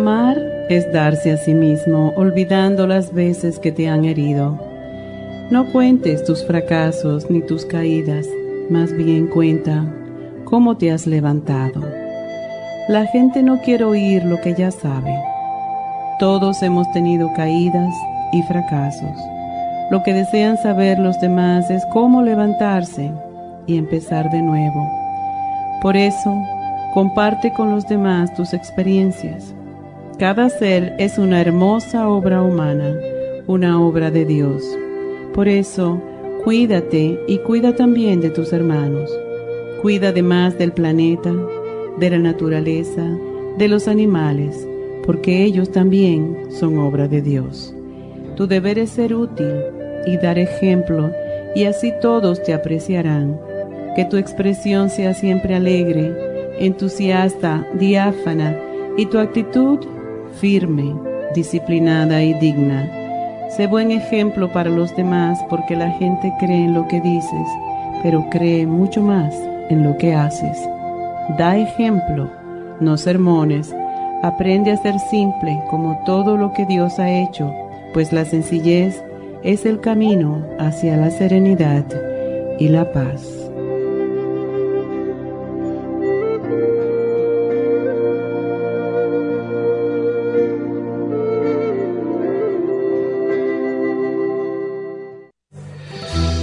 Amar es darse a sí mismo, olvidando las veces que te han herido. No cuentes tus fracasos ni tus caídas, más bien cuenta cómo te has levantado. La gente no quiere oír lo que ya sabe. Todos hemos tenido caídas y fracasos. Lo que desean saber los demás es cómo levantarse y empezar de nuevo. Por eso, comparte con los demás tus experiencias cada ser es una hermosa obra humana, una obra de Dios. Por eso, cuídate y cuida también de tus hermanos. Cuida además del planeta, de la naturaleza, de los animales, porque ellos también son obra de Dios. Tu deber es ser útil y dar ejemplo, y así todos te apreciarán. Que tu expresión sea siempre alegre, entusiasta, diáfana, y tu actitud firme, disciplinada y digna. Sé buen ejemplo para los demás porque la gente cree en lo que dices, pero cree mucho más en lo que haces. Da ejemplo, no sermones. Aprende a ser simple como todo lo que Dios ha hecho, pues la sencillez es el camino hacia la serenidad y la paz.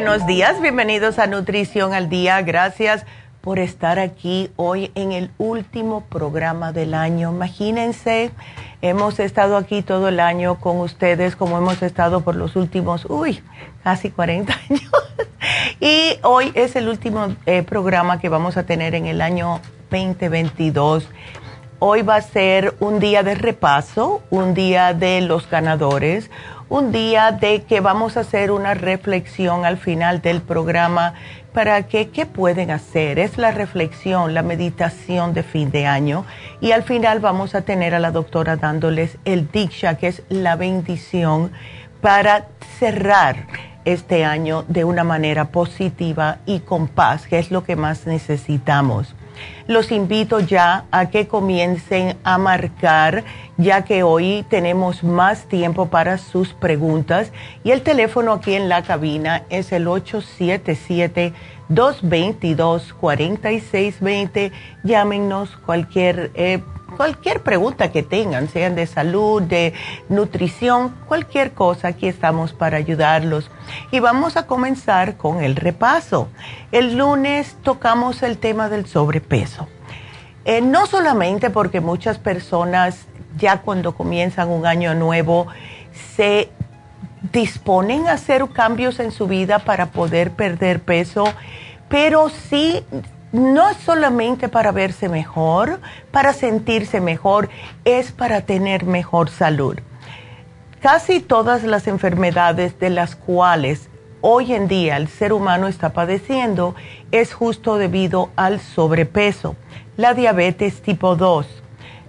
Buenos días, bienvenidos a Nutrición al Día. Gracias por estar aquí hoy en el último programa del año. Imagínense, hemos estado aquí todo el año con ustedes como hemos estado por los últimos, uy, casi 40 años. y hoy es el último eh, programa que vamos a tener en el año 2022. Hoy va a ser un día de repaso, un día de los ganadores un día de que vamos a hacer una reflexión al final del programa para que, ¿qué pueden hacer? Es la reflexión, la meditación de fin de año. Y al final vamos a tener a la doctora dándoles el Diksha, que es la bendición para cerrar este año de una manera positiva y con paz, que es lo que más necesitamos. Los invito ya a que comiencen a marcar ya que hoy tenemos más tiempo para sus preguntas y el teléfono aquí en la cabina es el 877-222-4620. Llámenos cualquier... Eh, cualquier pregunta que tengan, sean de salud, de nutrición, cualquier cosa, aquí estamos para ayudarlos. Y vamos a comenzar con el repaso. El lunes tocamos el tema del sobrepeso. Eh, no solamente porque muchas personas ya cuando comienzan un año nuevo se disponen a hacer cambios en su vida para poder perder peso, pero sí no es solamente para verse mejor, para sentirse mejor, es para tener mejor salud. Casi todas las enfermedades de las cuales hoy en día el ser humano está padeciendo es justo debido al sobrepeso, la diabetes tipo 2,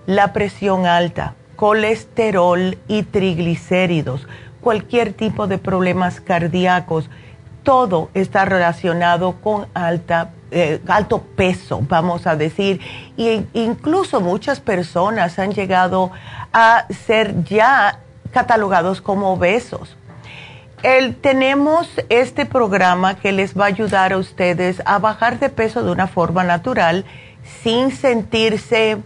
la presión alta, colesterol y triglicéridos, cualquier tipo de problemas cardíacos, todo está relacionado con alta alto peso, vamos a decir, e incluso muchas personas han llegado a ser ya catalogados como obesos. El, tenemos este programa que les va a ayudar a ustedes a bajar de peso de una forma natural sin sentirse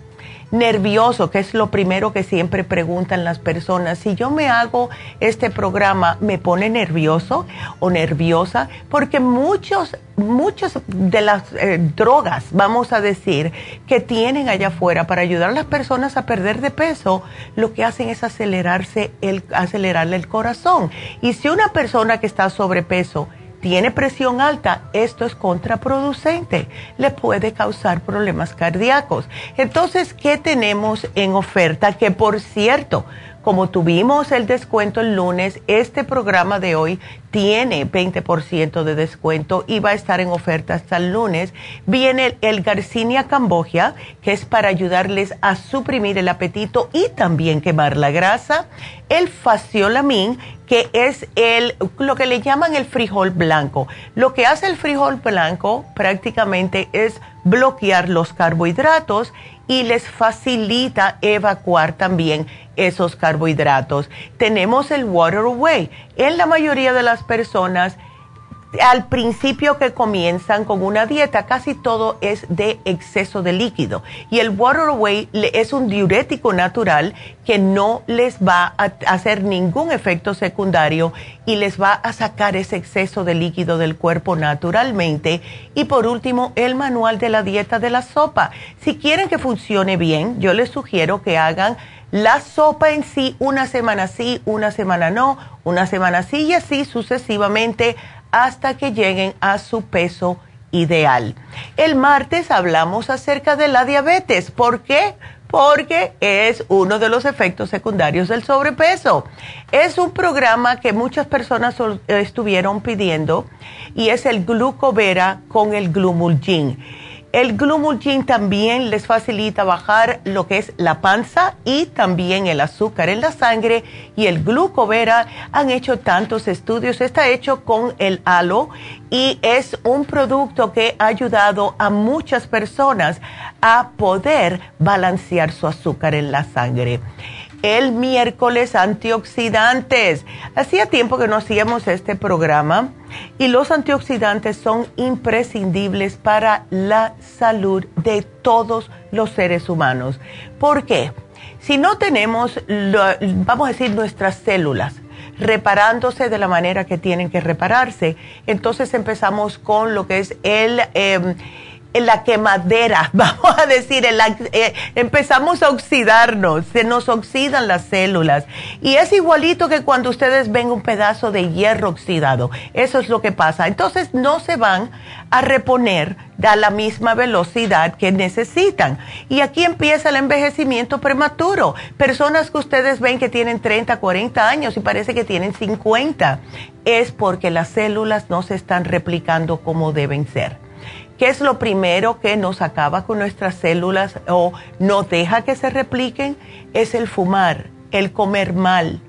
nervioso, que es lo primero que siempre preguntan las personas. Si yo me hago este programa, ¿me pone nervioso o nerviosa? Porque muchos, muchas de las eh, drogas, vamos a decir, que tienen allá afuera para ayudar a las personas a perder de peso, lo que hacen es acelerarse el, acelerarle el corazón. Y si una persona que está sobrepeso, tiene presión alta, esto es contraproducente, le puede causar problemas cardíacos. Entonces, ¿qué tenemos en oferta? Que por cierto, como tuvimos el descuento el lunes, este programa de hoy tiene 20% de descuento y va a estar en oferta hasta el lunes. Viene el, Garcinia Cambogia, que es para ayudarles a suprimir el apetito y también quemar la grasa. El Faciolamin, que es el, lo que le llaman el frijol blanco. Lo que hace el frijol blanco prácticamente es bloquear los carbohidratos y les facilita evacuar también esos carbohidratos. Tenemos el Water Away. En la mayoría de las personas, al principio que comienzan con una dieta, casi todo es de exceso de líquido. Y el Water Away es un diurético natural que no les va a hacer ningún efecto secundario y les va a sacar ese exceso de líquido del cuerpo naturalmente. Y por último, el manual de la dieta de la sopa. Si quieren que funcione bien, yo les sugiero que hagan la sopa en sí una semana sí, una semana no, una semana sí y así sucesivamente hasta que lleguen a su peso ideal. El martes hablamos acerca de la diabetes. ¿Por qué? Porque es uno de los efectos secundarios del sobrepeso. Es un programa que muchas personas estuvieron pidiendo y es el glucovera con el glumulgin el Glumulgin también les facilita bajar lo que es la panza y también el azúcar en la sangre. Y el glucovera han hecho tantos estudios, está hecho con el halo y es un producto que ha ayudado a muchas personas a poder balancear su azúcar en la sangre el miércoles antioxidantes. Hacía tiempo que no hacíamos este programa y los antioxidantes son imprescindibles para la salud de todos los seres humanos. ¿Por qué? Si no tenemos, vamos a decir, nuestras células reparándose de la manera que tienen que repararse, entonces empezamos con lo que es el... Em, en la quemadera, vamos a decir, eh, empezamos a oxidarnos, se nos oxidan las células. Y es igualito que cuando ustedes ven un pedazo de hierro oxidado. Eso es lo que pasa. Entonces no se van a reponer a la misma velocidad que necesitan. Y aquí empieza el envejecimiento prematuro. Personas que ustedes ven que tienen 30, 40 años y parece que tienen 50. Es porque las células no se están replicando como deben ser. ¿Qué es lo primero que nos acaba con nuestras células o no deja que se repliquen? Es el fumar, el comer mal,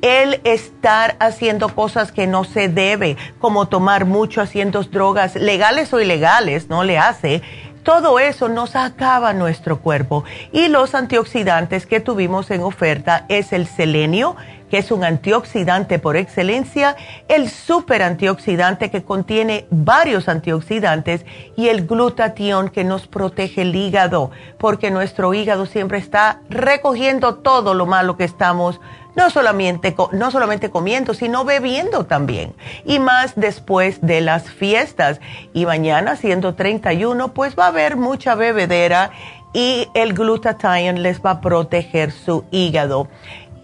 el estar haciendo cosas que no se debe, como tomar mucho haciendo drogas legales o ilegales, no le hace todo eso nos acaba nuestro cuerpo. Y los antioxidantes que tuvimos en oferta es el selenio, que es un antioxidante por excelencia, el super antioxidante que contiene varios antioxidantes y el glutatión que nos protege el hígado, porque nuestro hígado siempre está recogiendo todo lo malo que estamos no solamente, no solamente comiendo, sino bebiendo también. Y más después de las fiestas. Y mañana, siendo 31, pues va a haber mucha bebedera y el glutatión les va a proteger su hígado.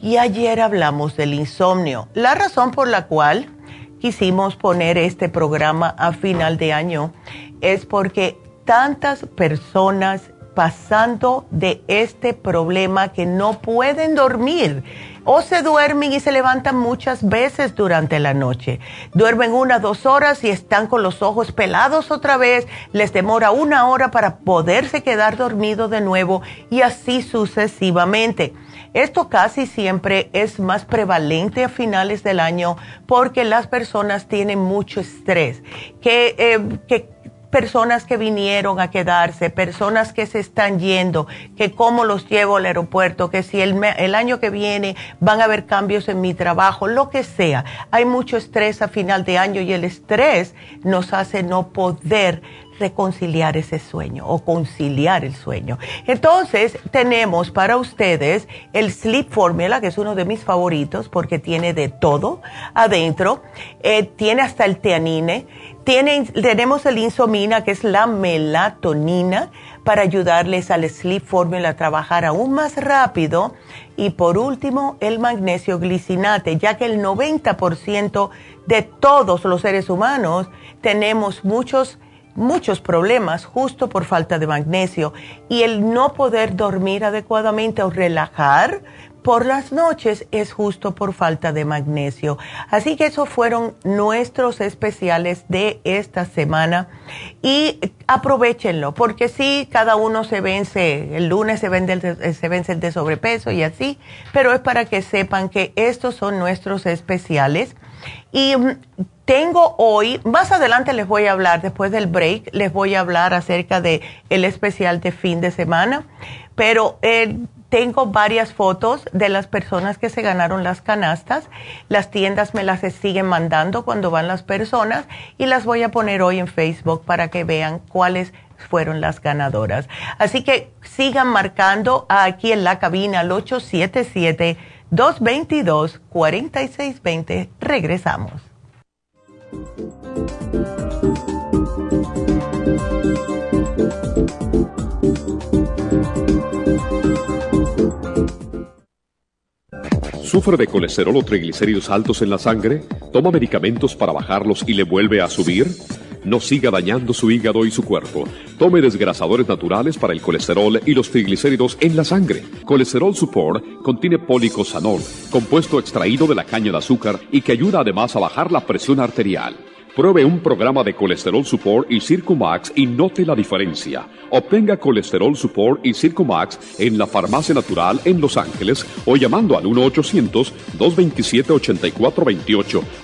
Y ayer hablamos del insomnio. La razón por la cual quisimos poner este programa a final de año es porque tantas personas pasando de este problema que no pueden dormir o se duermen y se levantan muchas veces durante la noche. Duermen una, dos horas y están con los ojos pelados otra vez, les demora una hora para poderse quedar dormido de nuevo y así sucesivamente. Esto casi siempre es más prevalente a finales del año porque las personas tienen mucho estrés, que, eh, que personas que vinieron a quedarse, personas que se están yendo, que cómo los llevo al aeropuerto, que si el, el año que viene van a haber cambios en mi trabajo, lo que sea. Hay mucho estrés a final de año y el estrés nos hace no poder reconciliar ese sueño o conciliar el sueño. Entonces, tenemos para ustedes el Sleep Formula, que es uno de mis favoritos porque tiene de todo adentro. Eh, tiene hasta el teanine tenemos el insomina, que es la melatonina, para ayudarles al Sleep Formula a trabajar aún más rápido. Y por último, el magnesio glicinate, ya que el 90% de todos los seres humanos tenemos muchos muchos problemas justo por falta de magnesio y el no poder dormir adecuadamente o relajar por las noches es justo por falta de magnesio. Así que esos fueron nuestros especiales de esta semana y aprovechenlo, porque sí, cada uno se vence, el lunes se, vende el, se vence el de sobrepeso y así, pero es para que sepan que estos son nuestros especiales. Y mm, tengo hoy, más adelante les voy a hablar, después del break, les voy a hablar acerca de el especial de fin de semana, pero eh, tengo varias fotos de las personas que se ganaron las canastas. Las tiendas me las siguen mandando cuando van las personas y las voy a poner hoy en Facebook para que vean cuáles fueron las ganadoras. Así que sigan marcando aquí en la cabina al 877-222-4620. Regresamos. ¿Sufre de colesterol o triglicéridos altos en la sangre? ¿Toma medicamentos para bajarlos y le vuelve a subir? No siga dañando su hígado y su cuerpo. Tome desgrasadores naturales para el colesterol y los triglicéridos en la sangre. Colesterol Support contiene policosanol, compuesto extraído de la caña de azúcar y que ayuda además a bajar la presión arterial. Pruebe un programa de Colesterol Support y Circumax y note la diferencia. Obtenga Colesterol Support y Circumax en la Farmacia Natural en Los Ángeles o llamando al 1-800-227-8428.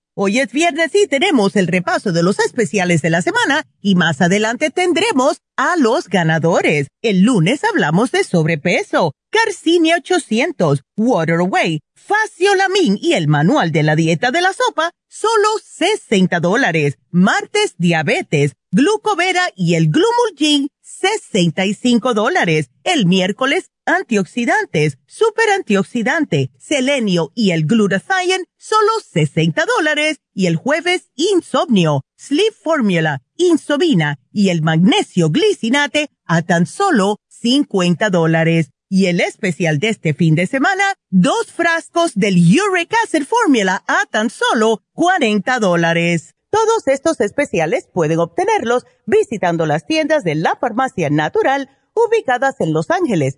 Hoy es viernes y tenemos el repaso de los especiales de la semana y más adelante tendremos a los ganadores. El lunes hablamos de sobrepeso, Carcinia 800, Water Away, Faciolamin y el manual de la dieta de la sopa, solo 60 dólares. Martes, diabetes, glucovera y el glumulgin, 65 dólares. El miércoles, antioxidantes, super antioxidante, selenio y el glutathione, solo 60 dólares. Y el jueves, insomnio, sleep formula, insomina y el magnesio glicinate a tan solo 50 dólares. Y el especial de este fin de semana, dos frascos del Uric Acid Formula a tan solo 40 dólares. Todos estos especiales pueden obtenerlos visitando las tiendas de la farmacia natural ubicadas en Los Ángeles,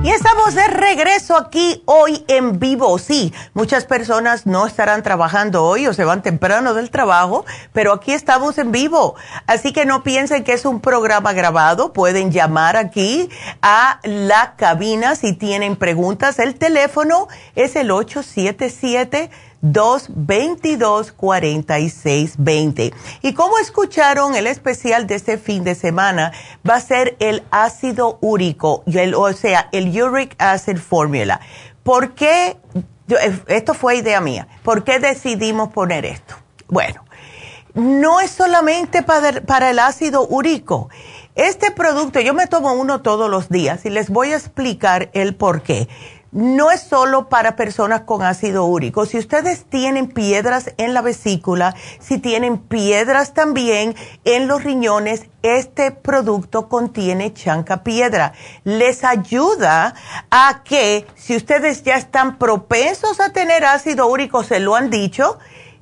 Y estamos de regreso aquí hoy en vivo. Sí, muchas personas no estarán trabajando hoy o se van temprano del trabajo, pero aquí estamos en vivo. Así que no piensen que es un programa grabado. Pueden llamar aquí a la cabina si tienen preguntas. El teléfono es el 877 222-4620. Y como escucharon, el especial de este fin de semana va a ser el ácido úrico, o sea, el Uric Acid Formula. ¿Por qué? Eh, esto fue idea mía. ¿Por qué decidimos poner esto? Bueno, no es solamente para, para el ácido úrico. Este producto, yo me tomo uno todos los días y les voy a explicar el por qué no es solo para personas con ácido úrico. Si ustedes tienen piedras en la vesícula, si tienen piedras también en los riñones, este producto contiene chanca piedra. Les ayuda a que si ustedes ya están propensos a tener ácido úrico, se lo han dicho,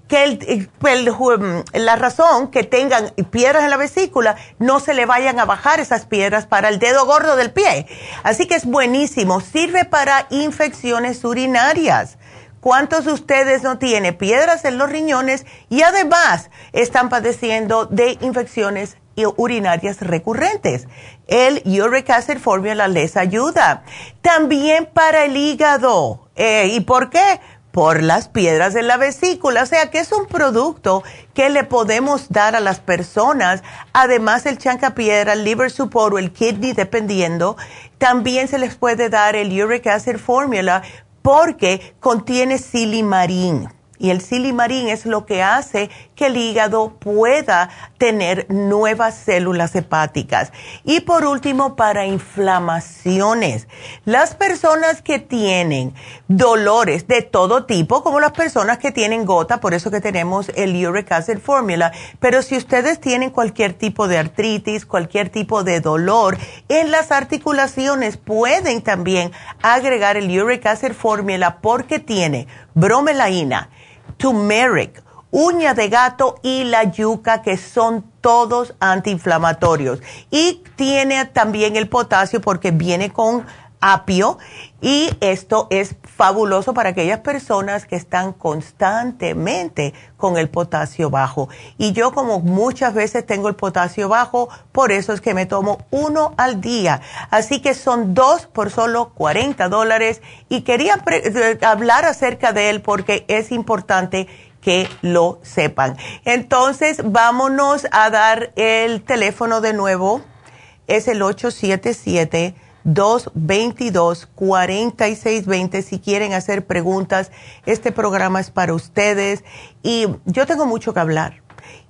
que el, um, la razón que tengan piedras en la vesícula no se le vayan a bajar esas piedras para el dedo gordo del pie. Así que es buenísimo. Sirve para infecciones urinarias. ¿Cuántos de ustedes no tienen piedras en los riñones y además están padeciendo de infecciones urinarias recurrentes? El Uric Acid Formula les ayuda. También para el hígado. Eh, ¿Y por qué? Por las piedras de la vesícula. O sea que es un producto que le podemos dar a las personas. Además, el chanca piedra, el liver support o el kidney, dependiendo. También se les puede dar el uric acid formula porque contiene silimarín. Y el silimarín es lo que hace que el hígado pueda tener nuevas células hepáticas. Y por último, para inflamaciones. Las personas que tienen dolores de todo tipo, como las personas que tienen gota, por eso que tenemos el Uric Acid Formula, pero si ustedes tienen cualquier tipo de artritis, cualquier tipo de dolor en las articulaciones, pueden también agregar el Uric Acid Formula porque tiene bromelaína, turmeric, uña de gato y la yuca, que son todos antiinflamatorios. Y tiene también el potasio porque viene con apio y esto es fabuloso para aquellas personas que están constantemente con el potasio bajo. Y yo como muchas veces tengo el potasio bajo, por eso es que me tomo uno al día. Así que son dos por solo 40 dólares y quería eh, hablar acerca de él porque es importante que lo sepan. Entonces, vámonos a dar el teléfono de nuevo. Es el 877-222-4620 si quieren hacer preguntas. Este programa es para ustedes y yo tengo mucho que hablar.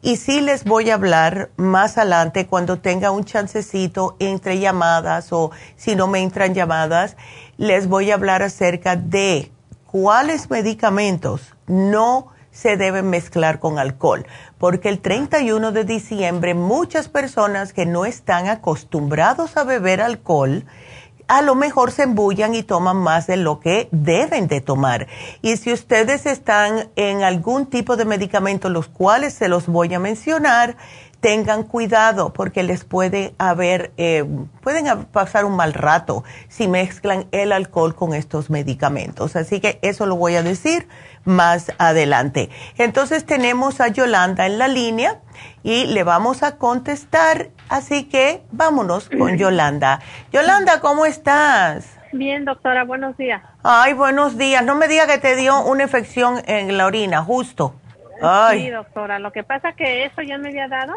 Y sí les voy a hablar más adelante cuando tenga un chancecito entre llamadas o si no me entran llamadas, les voy a hablar acerca de cuáles medicamentos no se deben mezclar con alcohol, porque el 31 de diciembre muchas personas que no están acostumbrados a beber alcohol, a lo mejor se embullan y toman más de lo que deben de tomar. Y si ustedes están en algún tipo de medicamento, los cuales se los voy a mencionar, tengan cuidado porque les puede haber, eh, pueden pasar un mal rato si mezclan el alcohol con estos medicamentos. Así que eso lo voy a decir más adelante. Entonces tenemos a Yolanda en la línea y le vamos a contestar. Así que vámonos con Yolanda. Yolanda, ¿cómo estás? Bien, doctora, buenos días. Ay, buenos días. No me diga que te dio una infección en la orina, justo. Sí, doctora, lo que pasa que eso ya me había dado.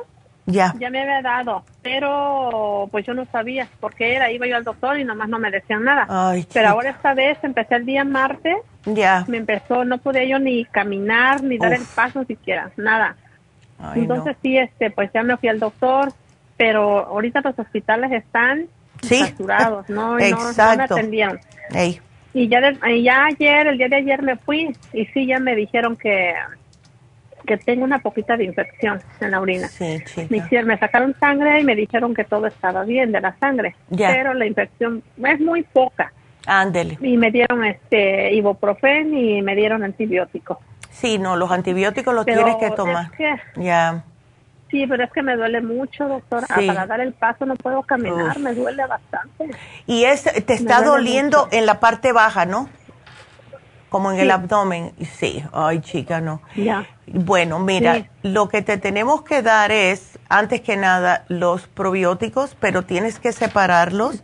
Ya. Ya me había dado, pero pues yo no sabía por qué era. Iba yo al doctor y nomás no me decían nada. Ay, pero ahora esta vez empecé el día martes. Ya. Me empezó, no podía yo ni caminar, ni dar el paso siquiera, nada. Entonces sí, este, pues ya me fui al doctor, pero ahorita los hospitales están sí. saturados, ¿no? Exacto. no, me atendieron. y ya, ya ayer, el día de ayer me fui y sí, ya me dijeron que, que tengo una poquita de infección en la orina. Sí, me, me sacaron sangre y me dijeron que todo estaba bien de la sangre, pero la infección es muy poca. Ándele. Y me dieron este ibuprofen y me dieron antibiótico. Sí, no, los antibióticos los tienes que tomar. ya. Sí, pero es que me duele mucho, doctora. Para dar el paso no puedo caminar, me duele bastante. Y es, te está doliendo en la parte baja, ¿no? Como en el abdomen. Sí, ay chica, no. Ya. Bueno, mira, lo que te tenemos que dar es, antes que nada, los probióticos, pero tienes que separarlos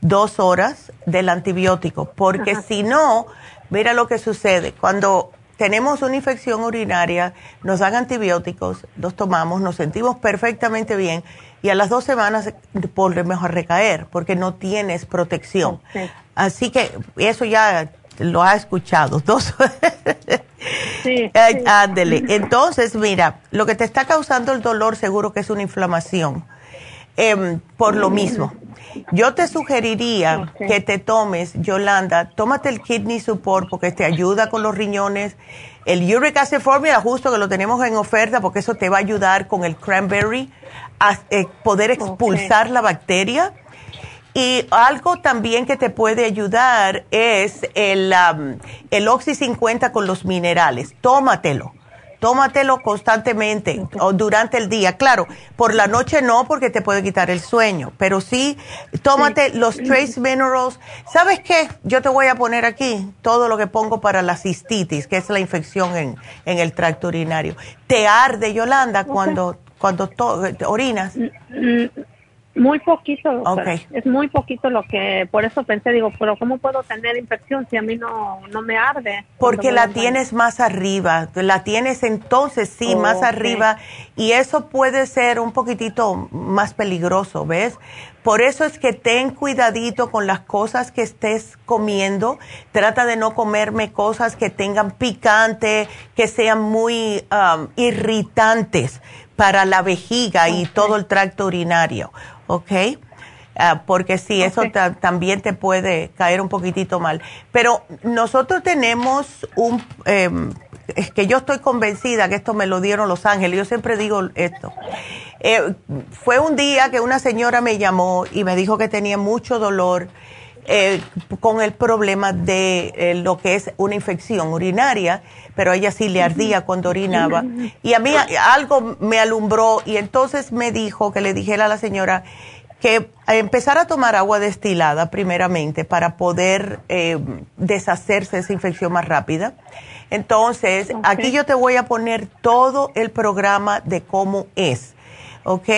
dos horas del antibiótico, porque si no, mira lo que sucede. Cuando tenemos una infección urinaria, nos dan antibióticos, los tomamos, nos sentimos perfectamente bien y a las dos semanas volvemos a recaer porque no tienes protección. Así que eso ya lo ha escuchado. Dos. sí, Ándele. Entonces, mira, lo que te está causando el dolor seguro que es una inflamación. Em, por lo mismo. Yo te sugeriría que te tomes, Yolanda, tómate el Kidney Support porque te ayuda con los riñones. El Uric Acid Formula, justo que lo tenemos en oferta porque eso te va a ayudar con el cranberry a eh, poder expulsar la bacteria. Y algo también que te puede ayudar es el, um, el Oxy 50 con los minerales. Tómatelo tómatelo constantemente o durante el día. Claro, por la noche no porque te puede quitar el sueño, pero sí, tómate los trace minerals. ¿Sabes qué? Yo te voy a poner aquí todo lo que pongo para la cistitis, que es la infección en, en el tracto urinario. ¿Te arde, Yolanda, cuando, cuando orinas? Mm, mm, muy poquito, Es muy poquito lo que, por eso pensé, digo, pero ¿cómo puedo tener infección si a mí no, no me arde? Porque la tienes más arriba, la tienes entonces sí, más arriba, y eso puede ser un poquitito más peligroso, ¿ves? Por eso es que ten cuidadito con las cosas que estés comiendo. Trata de no comerme cosas que tengan picante, que sean muy um, irritantes para la vejiga y todo el tracto urinario. ¿Ok? Ah, porque sí, eso también te puede caer un poquitito mal. Pero nosotros tenemos un, em, es que yo estoy convencida que esto me lo dieron los ángeles, yo siempre digo esto. Eh, fue un día que una señora me llamó y me dijo que tenía mucho dolor eh, con el problema de eh, lo que es una infección urinaria, pero a ella sí le ardía cuando orinaba. Y a mí algo me alumbró y entonces me dijo que le dijera a la señora que empezara a tomar agua destilada primeramente para poder eh, deshacerse de esa infección más rápida. Entonces, aquí yo te voy a poner todo el programa de cómo es ¿ok?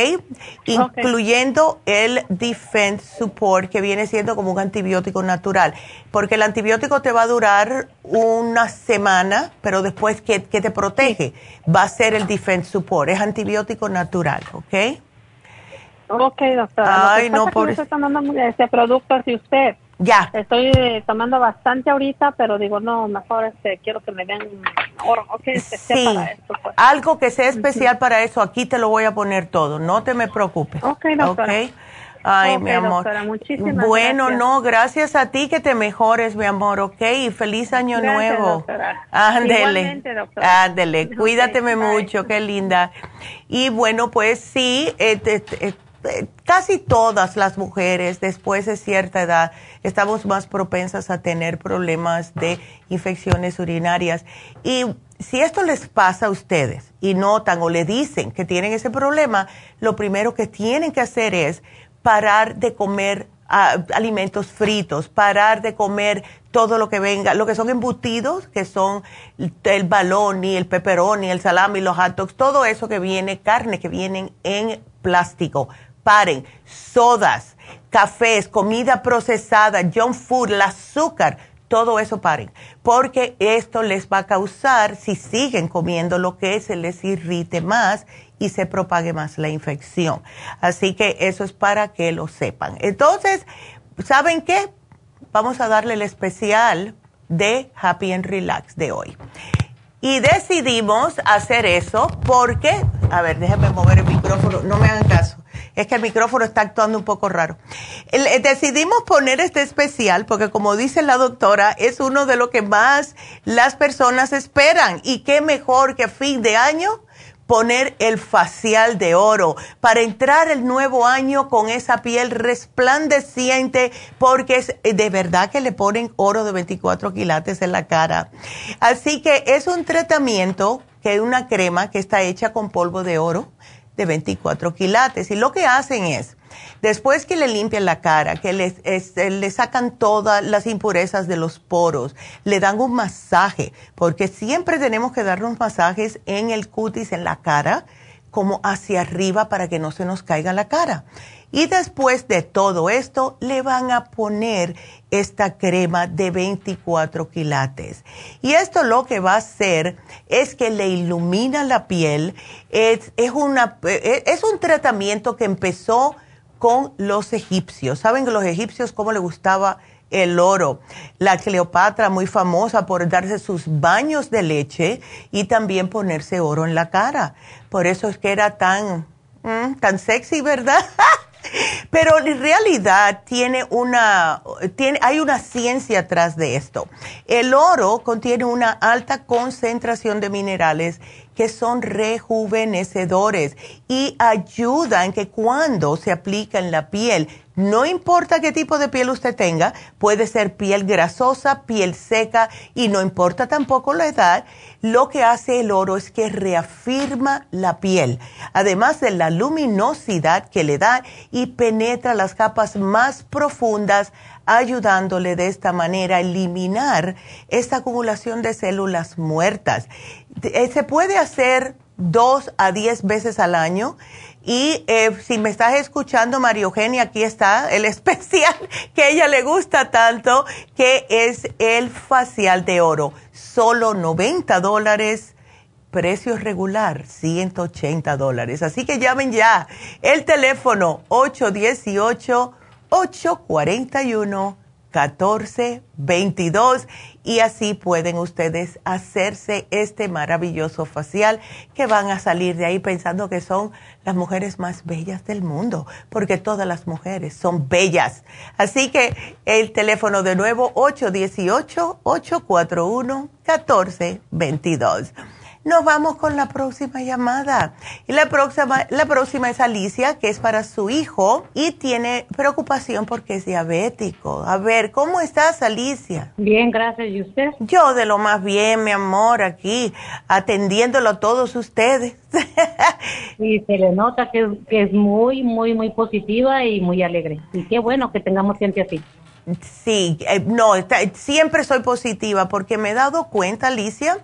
Incluyendo el Defense Support, que viene siendo como un antibiótico natural, porque el antibiótico te va a durar una semana, pero después, ¿qué, te protege? Va a ser el Defense Support, es antibiótico natural, ¿ok? Ok, doctora. Ay, no, por... eso. tomando ese producto si usted. Ya. Estoy eh, tomando bastante ahorita, pero digo, no, mejor este, quiero que me den oro, okay, sí. para esto. Pues. Algo que sea especial para eso, aquí te lo voy a poner todo, no te me preocupes. Ok, doctora. Okay. Ay, mi amor. Doctora, muchísimas bueno, no, gracias a ti que te mejores, mi amor, ¿ok? Y feliz año gracias, nuevo. Doctora. Ándele. Doctora. Ándele, cuídate mucho, qué linda. Y bueno, pues sí, eh, eh casi todas las mujeres después de cierta edad estamos más propensas a tener problemas de infecciones urinarias. Y si esto les pasa a ustedes y notan o le dicen que tienen ese problema, lo primero que tienen que hacer es parar de comer ah, alimentos fritos, parar de comer todo lo que venga, lo que son embutidos, que son el balón y el pepperoni, el salami, los hot dogs, todo eso que viene, carne que vienen en plástico paren. Sodas, cafés, comida procesada, junk food, el azúcar, todo eso paren. Porque esto les va a causar, si siguen comiendo lo que se les irrite más y se propague más la infección. Así que eso es para que lo sepan. Entonces, ¿saben qué? Vamos a darle el especial de Happy and Relax de hoy. Y decidimos hacer eso porque, a ver, déjenme mover el micrófono, no me hagan caso Es que el micrófono está actuando un poco raro. Eh, decidimos poner este especial porque como dice la doctora, es uno de lo que más las personas esperan. Y qué mejor que fin de año poner el facial de oro para entrar el nuevo año con esa piel resplandeciente porque es eh, de verdad que le ponen oro de 24 quilates en la cara. Así que es un tratamiento que es una crema que está hecha con polvo de oro de 24 quilates y lo que hacen es Después que le limpian la cara, que le, le sacan todas las impurezas de los poros, le dan un masaje, porque siempre tenemos que darnos masajes en el cutis, en la cara, como hacia arriba para que no se nos caiga la cara. Y después de todo esto, le van a poner esta crema de 24 quilates. Y esto lo que va a hacer es que le ilumina la piel. Es, una, es un tratamiento que empezó con los egipcios. ¿Saben que los egipcios cómo le gustaba el oro? La Cleopatra, muy famosa por darse sus baños de leche y también ponerse oro en la cara. Por eso es que era tan, mm, tan sexy, ¿verdad? Pero en realidad tiene una, tiene, hay una ciencia atrás de esto. El oro contiene una alta concentración de minerales que son rejuvenecedores y ayudan que cuando se aplica en la piel, no importa qué tipo de piel usted tenga, puede ser piel grasosa, piel seca y no importa tampoco la edad, lo que hace el oro es que reafirma la piel, además de la luminosidad que le da y penetra las capas más profundas ayudándole de esta manera a eliminar esta acumulación de células muertas. Eh, se puede hacer dos a diez veces al año. Y eh, si me estás escuchando, María Eugenia, aquí está el especial que ella le gusta tanto, que es el facial de oro. Solo 90 dólares, precio regular 180 dólares. Así que llamen ya. El teléfono 818 841 1422 y así pueden ustedes hacerse este maravilloso facial que van a salir de ahí pensando que son las mujeres más bellas del mundo, porque todas las mujeres son bellas. Así que el teléfono de nuevo 818-841-1422 nos vamos con la próxima llamada. Y la próxima, la próxima es Alicia, que es para su hijo y tiene preocupación porque es diabético. A ver, ¿cómo estás, Alicia? Bien, gracias. ¿Y usted? Yo de lo más bien, mi amor, aquí, atendiéndolo a todos ustedes. y se le nota que, es muy, muy, muy positiva y muy alegre. Y qué bueno que tengamos gente así. Sí, eh, no, siempre soy positiva porque me he dado cuenta, Alicia,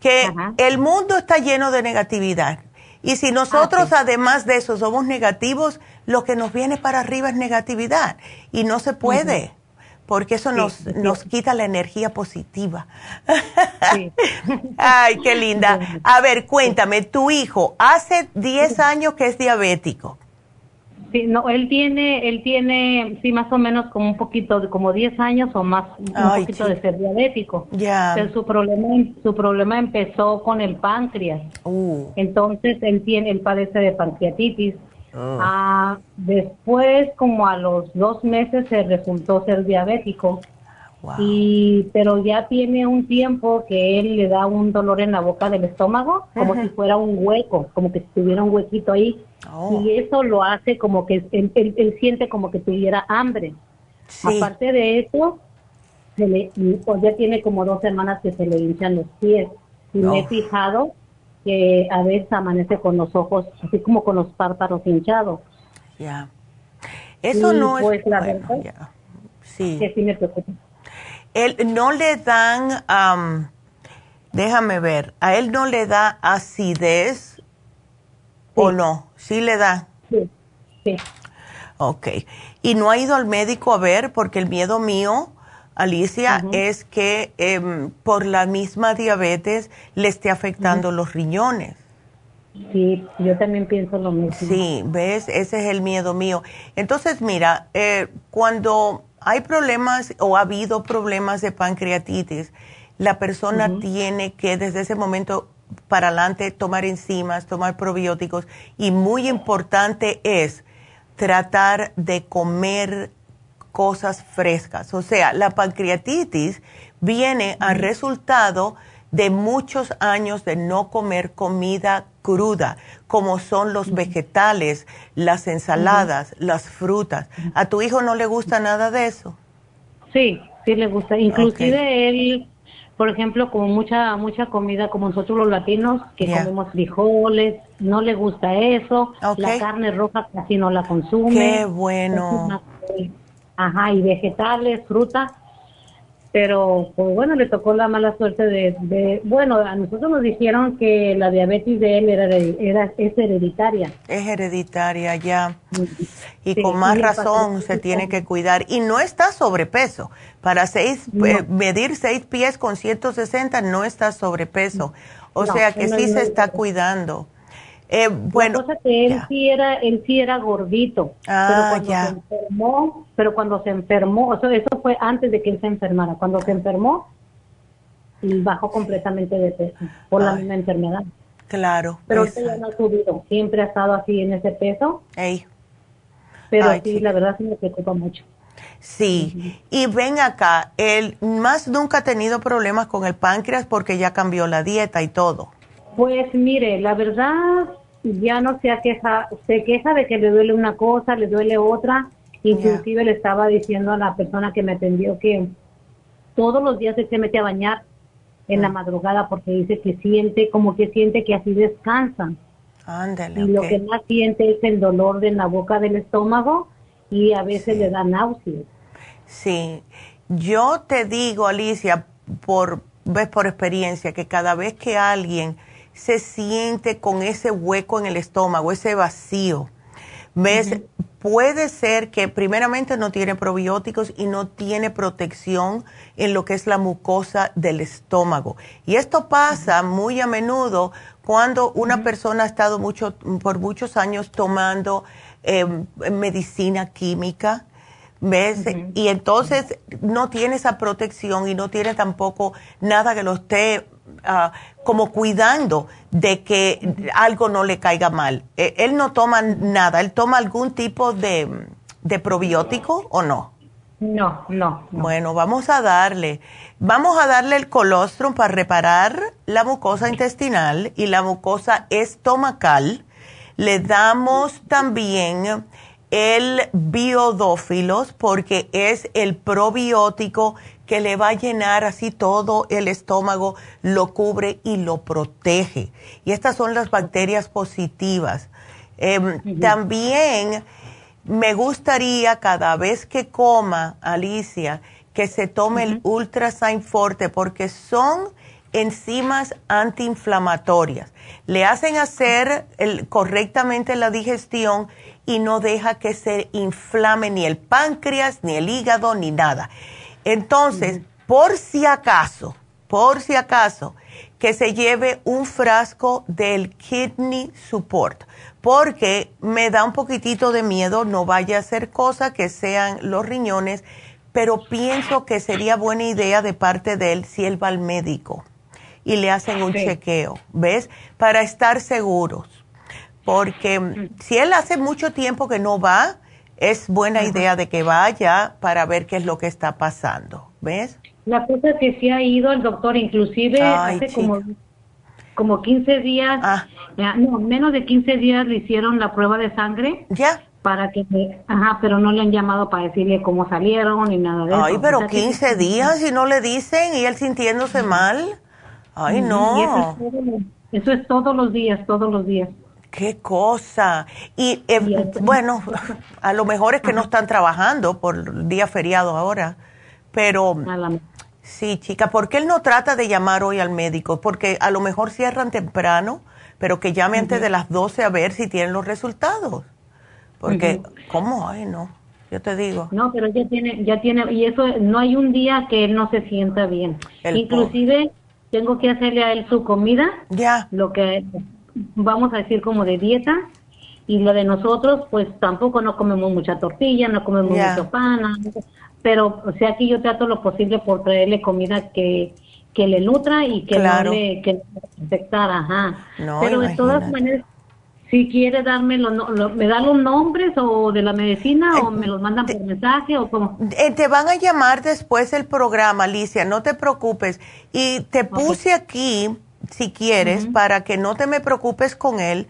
que el mundo está lleno de negatividad. Y si nosotros, ah, además de eso, somos negativos, lo que nos viene para arriba es negatividad. Y no se puede, porque eso nos, nos quita la energía positiva. Ay, qué linda. A ver, cuéntame, tu hijo hace 10 años que es diabético. Sí, no, él tiene, él tiene, sí, más o menos como un poquito, de como 10 años o más, un poquito de ser diabético. Ya. su problema, su problema empezó con el páncreas. Uh. Entonces, él tiene, él padece de pancreatitis. Oh. Ah, después, como a los dos meses, se resultó ser diabético. Y, pero ya tiene un tiempo que él le da un dolor en la boca del estómago, como si fuera un hueco, como que si tuviera un huequito ahí. Oh. Y eso lo hace como que él, siente como que tuviera hambre. Aparte de eso, se le, pues ya tiene como dos semanas que se le hinchan los pies. Y me he oh. fijado que a veces amanece con los ojos, así como con los párpados hinchados. Ya. Eso no es. Pues, la sí. Que sí me preocupa él no le dan, déjame ver, a él no le da acidez o no, sí le da. Sí, sí. Ok. ¿Y no ha ido al médico a ver? Porque el miedo mío, Alicia, es que em, por la misma diabetes le esté afectando los riñones. Sí, yo también pienso lo mismo. Sí, ves, ese es el miedo mío. Entonces, mira, eh, cuando hay problemas o ha habido problemas de pancreatitis, la persona tiene que desde ese momento para adelante tomar enzimas, tomar probióticos y muy importante es tratar de comer cosas frescas. O sea, la pancreatitis viene a resultado de muchos años de no comer comida cruda, como son los vegetales, las ensaladas, las frutas. ¿A tu hijo no le gusta nada de eso? Sí, sí le gusta. Inclusive él, por ejemplo, como mucha mucha comida como nosotros los latinos, que comemos frijoles, no le gusta eso. La carne roja casi no la consume. Qué bueno. Ajá, y vegetales, fruta pero pues bueno, le tocó la mala suerte de, bueno, a nosotros nos dijeron que la diabetes de él era, era es hereditaria. Es hereditaria ya. Y con más razón se tiene que cuidar. Y no está sobrepeso. Para seis, eh, medir seis pies con 160 no está sobrepeso. O sea que sí se está cuidando. Eh, bueno, cosa que él sí era, él sí era gordito, ah, pero cuando se enfermó, pero cuando se enfermó, eso, eso fue antes de que él se enfermara. Cuando se enfermó, bajó completamente de peso por la misma enfermedad. Claro. Pero él ya no ha subido, siempre ha estado así en ese peso. Pero sí, la verdad sí me preocupa mucho. Sí, y ven acá, él más nunca ha tenido problemas con el páncreas porque ya cambió la dieta y todo. Pues mire, la verdad ya no se queja, se queja de que le duele una cosa, le duele otra. Inclusive le estaba diciendo a la persona que me atendió que todos los días se mete a bañar en la madrugada porque dice que siente, como que siente que así descansa. Ándale, y lo que más siente es el dolor de la boca del estómago y a veces le da náuseas. Sí, yo te digo, Alicia, por, ves por experiencia, que cada vez que alguien se siente con ese hueco en el estómago, ese vacío. ¿Ves? Puede ser que primeramente no tiene probióticos y no tiene protección en lo que es la mucosa del estómago. Y esto pasa muy a menudo cuando una persona ha estado mucho, por muchos años tomando em, medicina química, ¿ves? Y entonces no tiene esa protección y no tiene tampoco nada que lo esté Ah, como cuidando de que algo no le caiga mal. E, él no toma nada, él toma algún tipo de, de probiótico o no? no? No, Bueno, vamos a darle, vamos a darle el colostrum para reparar la mucosa intestinal y la mucosa estomacal. Le damos también el biodófilos porque es el probiótico que le va a llenar así todo el estómago, lo cubre y lo protege. Y estas son las bacterias positivas. Em, también me gustaría cada vez que coma, Alicia, que se tome el Ultrasign Forte porque son enzimas antiinflamatorias. Le hacen hacer correctamente la digestión y no deja que se inflame ni el páncreas, ni el hígado, ni nada. Entonces, por si acaso, por si acaso, que se lleve un frasco del Kidney Support, porque me da un poquitito de miedo, no vaya a ser cosa que sean los riñones, pero pienso que sería buena idea de parte de él si él va al médico y le hacen un chequeo, ¿ves? Para estar seguros. Porque si él hace mucho tiempo que no va, es buena idea de que vaya para ver qué es lo que está pasando, ¿ves? La cosa es que sí ha ido el doctor, inclusive hace como, como 15 días, ah. no, menos de 15 días le hicieron la prueba de sangre. Ya. Para que, ajá, pero no le han llamado para decirle cómo salieron ni nada de eso. Ay, pero 15 días y no le dicen y él sintiéndose mal. Ay, no. eso es todos los días, todos los días. Qué cosa. Y eh, bueno, a lo mejor es que no están trabajando por el día feriado ahora, pero sí, chica, ¿por qué él no trata de llamar hoy al médico? Porque a lo mejor cierran temprano, pero que llame antes de las 12 a ver si tienen los resultados. Porque, ¿cómo? Ay, no, yo te digo. No, pero ya tiene, ya tiene, y eso, no hay un día que él no se sienta bien. Inclusive, tengo que hacerle a él su comida. Ya. Lo que vamos a decir como de dieta y lo de nosotros pues tampoco no comemos mucha tortilla, no comemos mucho pan, pero o sea aquí yo trato lo posible por traerle comida que, que le nutra y que no le que ajá. pero de todas maneras si quiere darme los, me da los nombres o de la medicina o me los mandan por mensaje o cómo. Eh, te van a llamar después del programa, Alicia, no te preocupes. Y te puse aquí, si quieres, para que no te me preocupes con él,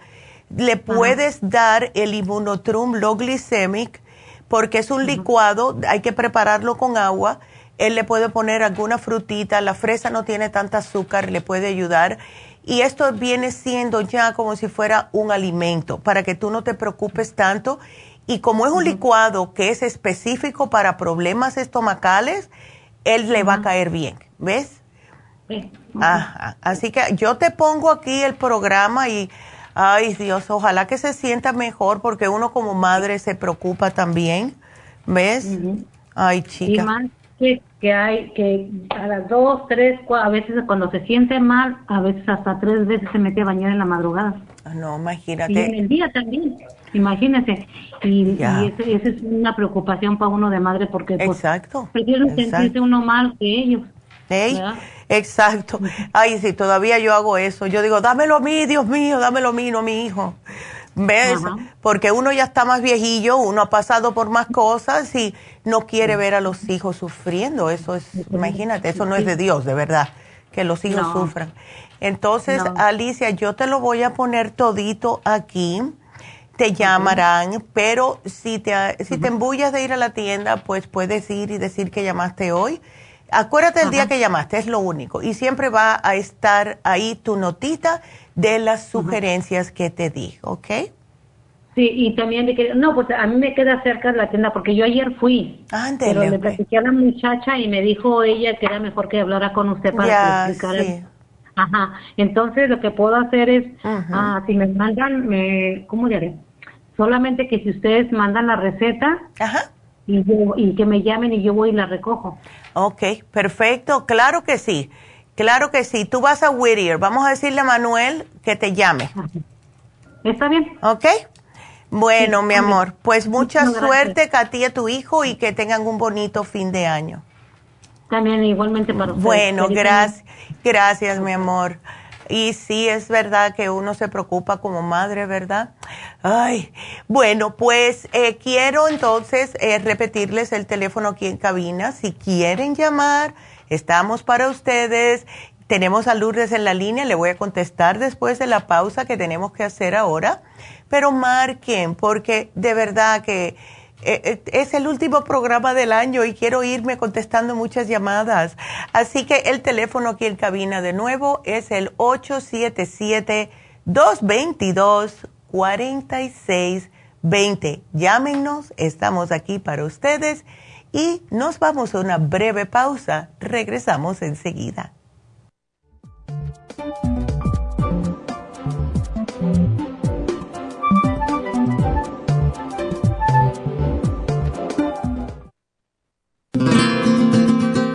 le puedes dar el Immunotrum Low Glycemic porque es un licuado, hay que prepararlo con agua. Él le puede poner alguna frutita, la fresa no tiene tanta azúcar, le puede ayudar y esto viene siendo ya como si fuera un alimento para que tú no te preocupes tanto. Y como es un licuado que es específico para problemas estomacales, él le va a caer bien, ¿ves? Sí. Así que yo te pongo aquí el programa y, ay Dios, ojalá que se sienta mejor porque uno como madre se preocupa también, ¿ves? Ay, chica que hay que a las dos, tres, a veces cuando se siente mal, a veces hasta tres veces se mete a bañar en la madrugada. Ah, no, imagínate. Y en el día también, imagínese. Y, esa es una preocupación para uno de madre porque pues, exacto, prefiero sentirse uno mal que ellos. Exacto. Ay, sí, todavía yo hago eso. Yo digo, dámelo a mí, Dios mío, dámelo a mí, no a mi hijo. ¿Ves? Porque uno ya está más viejillo, uno ha pasado por más cosas y no quiere ver a los hijos sufriendo. Eso es, imagínate, eso no es de Dios, de verdad, que los hijos sufran. Entonces, Alicia, yo te lo voy a poner todito aquí. Te llamarán, pero si te, si te embullas de ir a la tienda, pues puedes ir y decir que llamaste hoy. Acuérdate del día que llamaste, es lo único. Y siempre va a estar ahí tu notita de las sugerencias que te di, ¿ok? Sí, y también de que, no, pues a mí me queda cerca la tienda porque yo ayer fui. pero le platiqué a la muchacha y me dijo ella que era mejor que hablara con usted para explicar. Ajá, entonces lo que puedo hacer es, ah, si me mandan, me, ¿cómo diré? Solamente que si ustedes mandan la receta Ajá. Y, yo, y que me llamen y yo voy y la recojo. Ok, perfecto, claro que sí. Claro que sí. Tú vas a Whittier. Vamos a decirle a Manuel que te llame. Está bien. ¿Ok? Bueno, mi amor, pues mucha suerte a ti y a tu hijo y que tengan un bonito fin de año. También igualmente para ustedes. Bueno, gracias, gracias, mi amor. Y sí, es verdad que uno se preocupa como madre, ¿verdad? Ay, bueno, pues eh, quiero entonces eh, repetirles el teléfono aquí en cabina. Si quieren llamar, Estamos para ustedes. Tenemos a Lourdes en la línea, le voy a contestar después de la pausa que tenemos que hacer ahora. Pero marquen, porque de verdad que es el último programa del año y quiero irme contestando muchas llamadas. Así que el teléfono aquí en cabina de nuevo es el 877-222-4620. Llámenos, estamos aquí para ustedes y nos vamos a una breve pausa. Regresamos enseguida.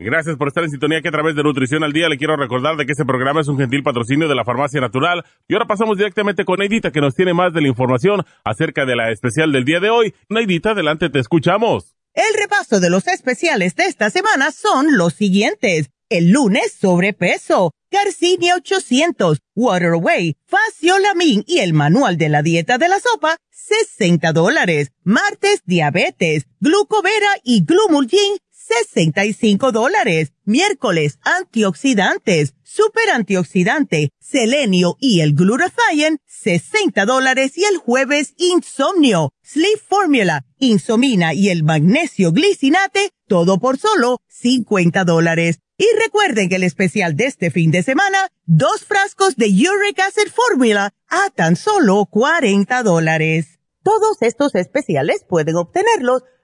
Gracias por estar en sintonía que a través de Nutrición al Día le quiero recordar de que este programa es un gentil patrocinio de la Farmacia Natural. Y ahora pasamos directamente con Neidita que nos tiene más de la información acerca de la especial del día de hoy. Neidita, adelante, te escuchamos. El repaso de los especiales de esta semana son los siguientes. El lunes, sobrepeso. Garcinia 800, Waterway, Faciolamin y el manual de la dieta de la sopa, 60 dólares. Martes, diabetes, glucovera y glumulgin, 65 dólares. Miércoles, antioxidantes, super antioxidante, selenio y el glutathione, 60 dólares. Y el jueves, insomnio, sleep formula, insomina y el magnesio glicinate, todo por solo 50 dólares. Y recuerden que el especial de este fin de semana, dos frascos de Uric Acid Formula a tan solo 40 dólares. Todos estos especiales pueden obtenerlos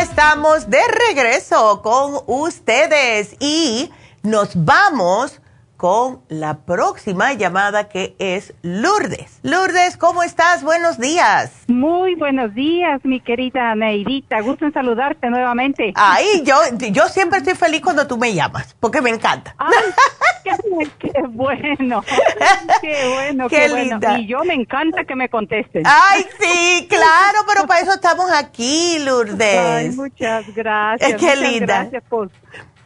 Estamos de regreso con ustedes y nos vamos con la próxima llamada que es Lourdes. Lourdes, ¿cómo estás? Buenos días. Muy buenos días, mi querida Neidita. Gusto en saludarte nuevamente. Ay, yo, yo siempre estoy feliz cuando tú me llamas, porque me encanta. Ay, qué, bueno, qué bueno, qué, Linda. Y yo me encanta que me contesten. Ay, sí, claro, pero para eso estamos aquí, Lourdes. Ay, muchas gracias. Qué linda. Gracias por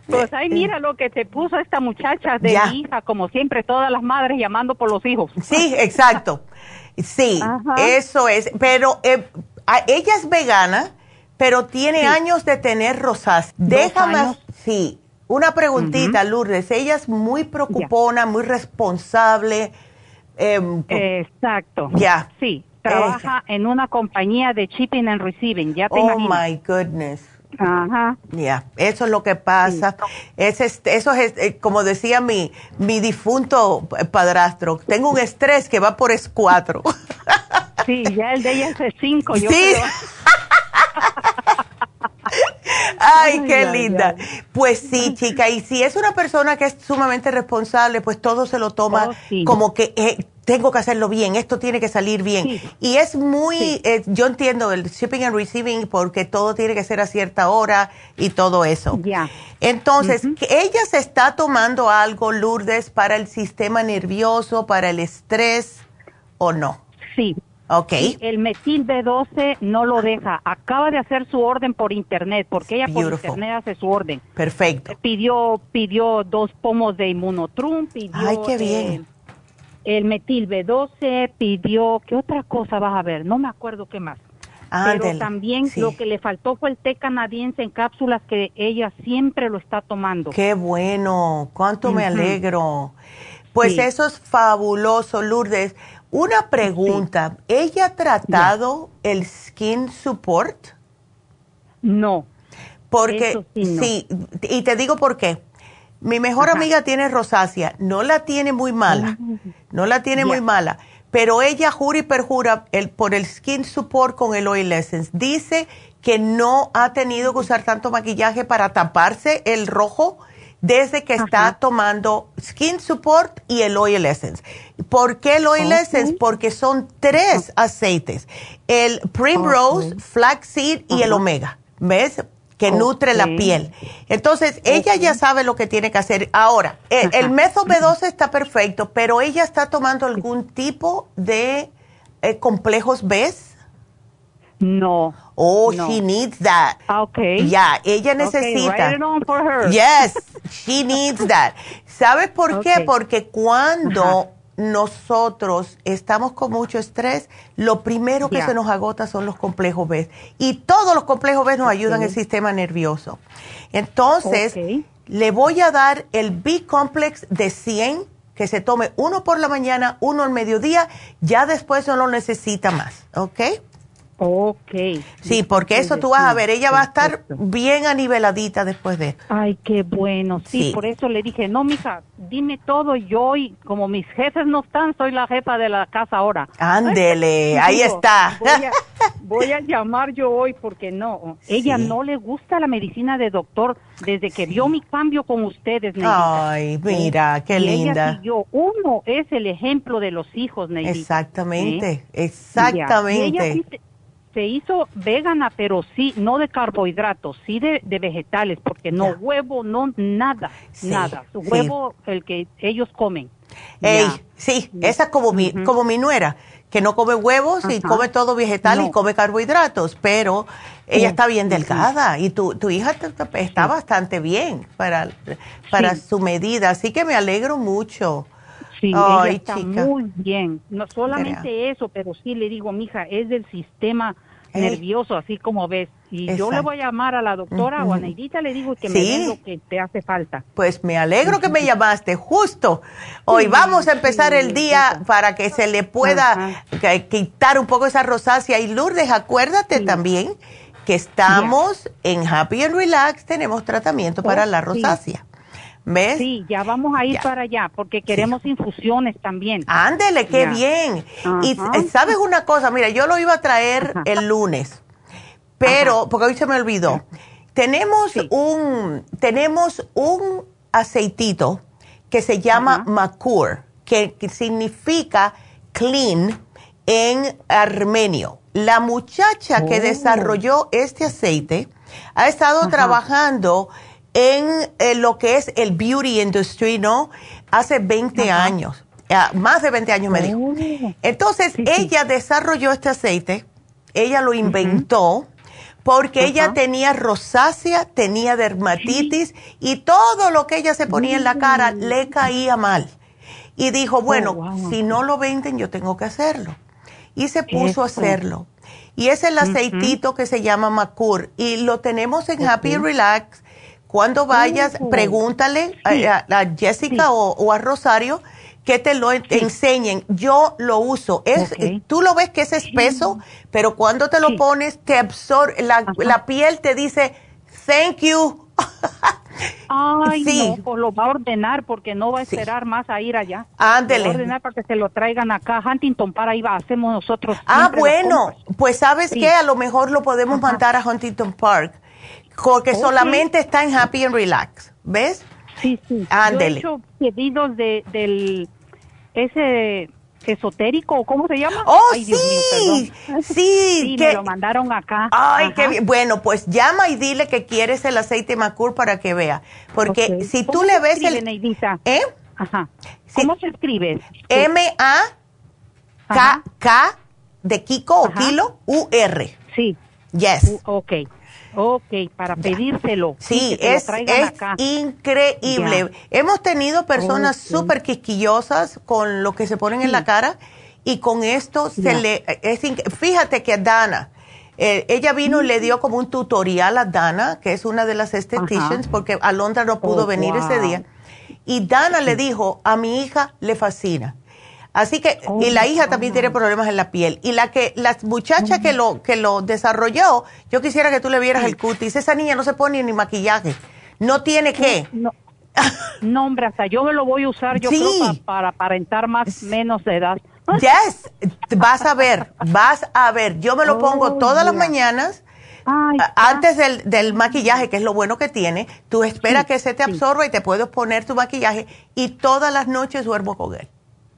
pues ahí mira lo que te puso esta muchacha de hija, como siempre, todas las madres llamando por los hijos. Sí, exacto. Sí, eso es. Pero eh, ella es vegana, pero tiene años de tener rosas. Déjame, sí, una preguntita, Lourdes. Ella es muy preocupona, muy responsable. Em, Exacto. Ya. Sí, trabaja en una compañía de shipping and receiving, ya te Oh, my goodness. Ajá. Ya, eso es lo que pasa. Es, eso es, eh, como decía mi, mi difunto padrastro, tengo un estrés que va por es cuatro. Sí, ya el de ella es cinco. sí. Ay, qué linda. Pues sí, chica, y si es una persona que es sumamente responsable, pues todo se lo toma oh, como que eh, tengo que hacerlo bien, esto tiene que salir bien. Y es muy, eh, yo entiendo el shipping and receiving porque todo tiene que ser a cierta hora y todo eso. Ya. Entonces, ¿ella se está tomando algo, Lourdes, para el sistema nervioso, para el estrés o no? Sí, Ok. el metil B12 no lo deja. Acaba de hacer su orden por internet, porque ella por internet hace su orden. Perfecto. Pidió, pidió dos pomos de inmunotrum, pidió... Ay, qué bien. El metil B12, pidió... ¿Qué otra cosa vas a ver? No me acuerdo qué más. Pero también lo que le faltó fue el té canadiense en cápsulas que ella siempre lo está tomando. Qué bueno, cuánto me alegro. Pues eso es fabuloso, Lourdes. Una pregunta, ¿ella ha tratado el skin support? No. Porque, sí, y te digo por qué. Mi mejor amiga tiene rosácea, no la tiene muy mala, no la tiene muy mala, pero ella jura y perjura el, por el skin support con el oil essence. Dice que no ha tenido que usar tanto maquillaje para taparse el rojo desde que está tomando Skin Support y el Oil Essence. ¿Por qué el Oil Essence? Porque son tres aceites, el Primrose, Flaxseed y el Omega, ¿ves? Que nutre la piel. Entonces, ella ya sabe lo que tiene que hacer. Ahora, el, el método B12 está perfecto, pero ella está tomando algún tipo de eh, complejos B. No. Oh, she needs that. Ah, okay. Ya, ella necesita. Okay, write on for her. Yes, she needs that. ¿Sabes por qué? Porque cuando nosotros estamos con mucho estrés, lo primero que se nos agota son los complejos B. Y todos los complejos B nos ayudan el sistema nervioso. Entonces, le voy a dar el B-Complex de 100, que se tome uno por la mañana, uno al mediodía, ya después no lo necesita más, ¿ok? Ok. Sí, porque eso tú vas a ver, ella va a estar bien aniveladita después de Ay, qué bueno. Sí, por eso le dije, no, mija, dime todo. Yo, y como mis jefes no están, soy la jefa de la casa ahora. Ándele, ahí está. Voy a, llamar yo hoy porque no, ella no le gusta la medicina de doctor desde que vio mi cambio con ustedes, Neidita. Ay, mira, qué linda. Ella Uno es el ejemplo de los hijos, Neidita. Exactamente, exactamente se hizo vegana, pero sí, no de carbohidratos, sí de, vegetales, porque no huevo, no nada, nada. huevo, el que ellos comen. Ey, sí, esa es como, mi, como mi nuera, que no come huevos y come todo vegetal y come carbohidratos, pero ella está bien delgada y tu, tu hija está bastante bien para, para su medida, así que me alegro mucho. Sí, ella está muy bien. No solamente eso, pero sí le digo, mija, es del sistema nervioso, así como ves. Y yo le voy a llamar a la doctora o a Neidita, le digo que me den lo que te hace falta. Pues me alegro que me llamaste, justo. Hoy vamos a empezar el día para que se le pueda quitar un poco esa rosácea. Y Lourdes, acuérdate también que estamos en Happy and Relax, tenemos tratamiento para la rosácea. ¿Ves? Sí, ya vamos a ir para allá porque queremos infusiones también. Ándele, qué bien. Y sabes una cosa, mira, yo lo iba a traer el lunes, pero porque hoy se me olvidó. Tenemos un tenemos un aceitito que se llama Macur, que, significa clean en armenio. La muchacha que oh. desarrolló este aceite ha estado trabajando en lo que es el beauty industry, ¿no? Hace 20 años, más de 20 años me dijo. Entonces, ella desarrolló este aceite, ella lo inventó. Porque ella tenía rosácea, tenía dermatitis y todo lo que ella se ponía en la cara le caía mal. Y dijo, oh, bueno, si no lo venden, yo tengo que hacerlo. Y se puso a hacerlo. Y es el aceitito que se llama Macur. Y lo tenemos en Happy Relax cuando vayas, pregúntale a, Jessica o, a Rosario que te lo enseñen. Yo lo uso. Es, Tú lo ves que es espeso, pero cuando te lo pones, te absorbe, la, piel te dice, thank you. Ay, sí. no, pues lo va a ordenar porque no va a esperar más a ir allá. Ándele. Va a ordenar para que se lo traigan acá. Huntington para ahí va, hacemos nosotros. Ah, bueno, pues sabes que a lo mejor lo podemos mandar a Huntington Park porque solamente está en Happy and Relax, ¿ves? Sí, sí. Ándele. Yo he hecho pedidos de, del, ese esotérico, ¿cómo se llama? Oh, sí, sí, sí, que, me lo mandaron acá. Ay, qué bien. Bueno, pues llama y dile que quieres el aceite Macur para que vea, porque si tú le ves el ¿Eh? Ajá. ¿Cómo se escribe? M A K K de Kiko o kilo U R. Sí. Yes. ok. Ok, para pedírselo. Sí, es, increíble. Hemos tenido personas súper quisquillosas con lo que se ponen en la cara y con esto se le... Es, fíjate que Dana, eh, ella vino y le dio como un tutorial a Dana, que es una de las estheticians, porque Alondra no pudo oh, venir ese día. Y Dana le dijo, a mi hija le fascina. Así que, y la hija también tiene problemas en la piel. Y la que, la muchacha que lo, que lo desarrolló, yo quisiera que tú le vieras el cutis. Esa niña no se pone ni maquillaje. No tiene qué. No, hombre, hasta yo me lo voy a usar, yo creo, para, aparentar más, menos de edad. Yes, vas a ver, vas a ver. Yo me lo pongo oh, todas las mañanas. antes del, del, maquillaje, que es lo bueno que tiene, tú esperas que se te absorba y te puedes poner tu maquillaje y todas las noches duermo con él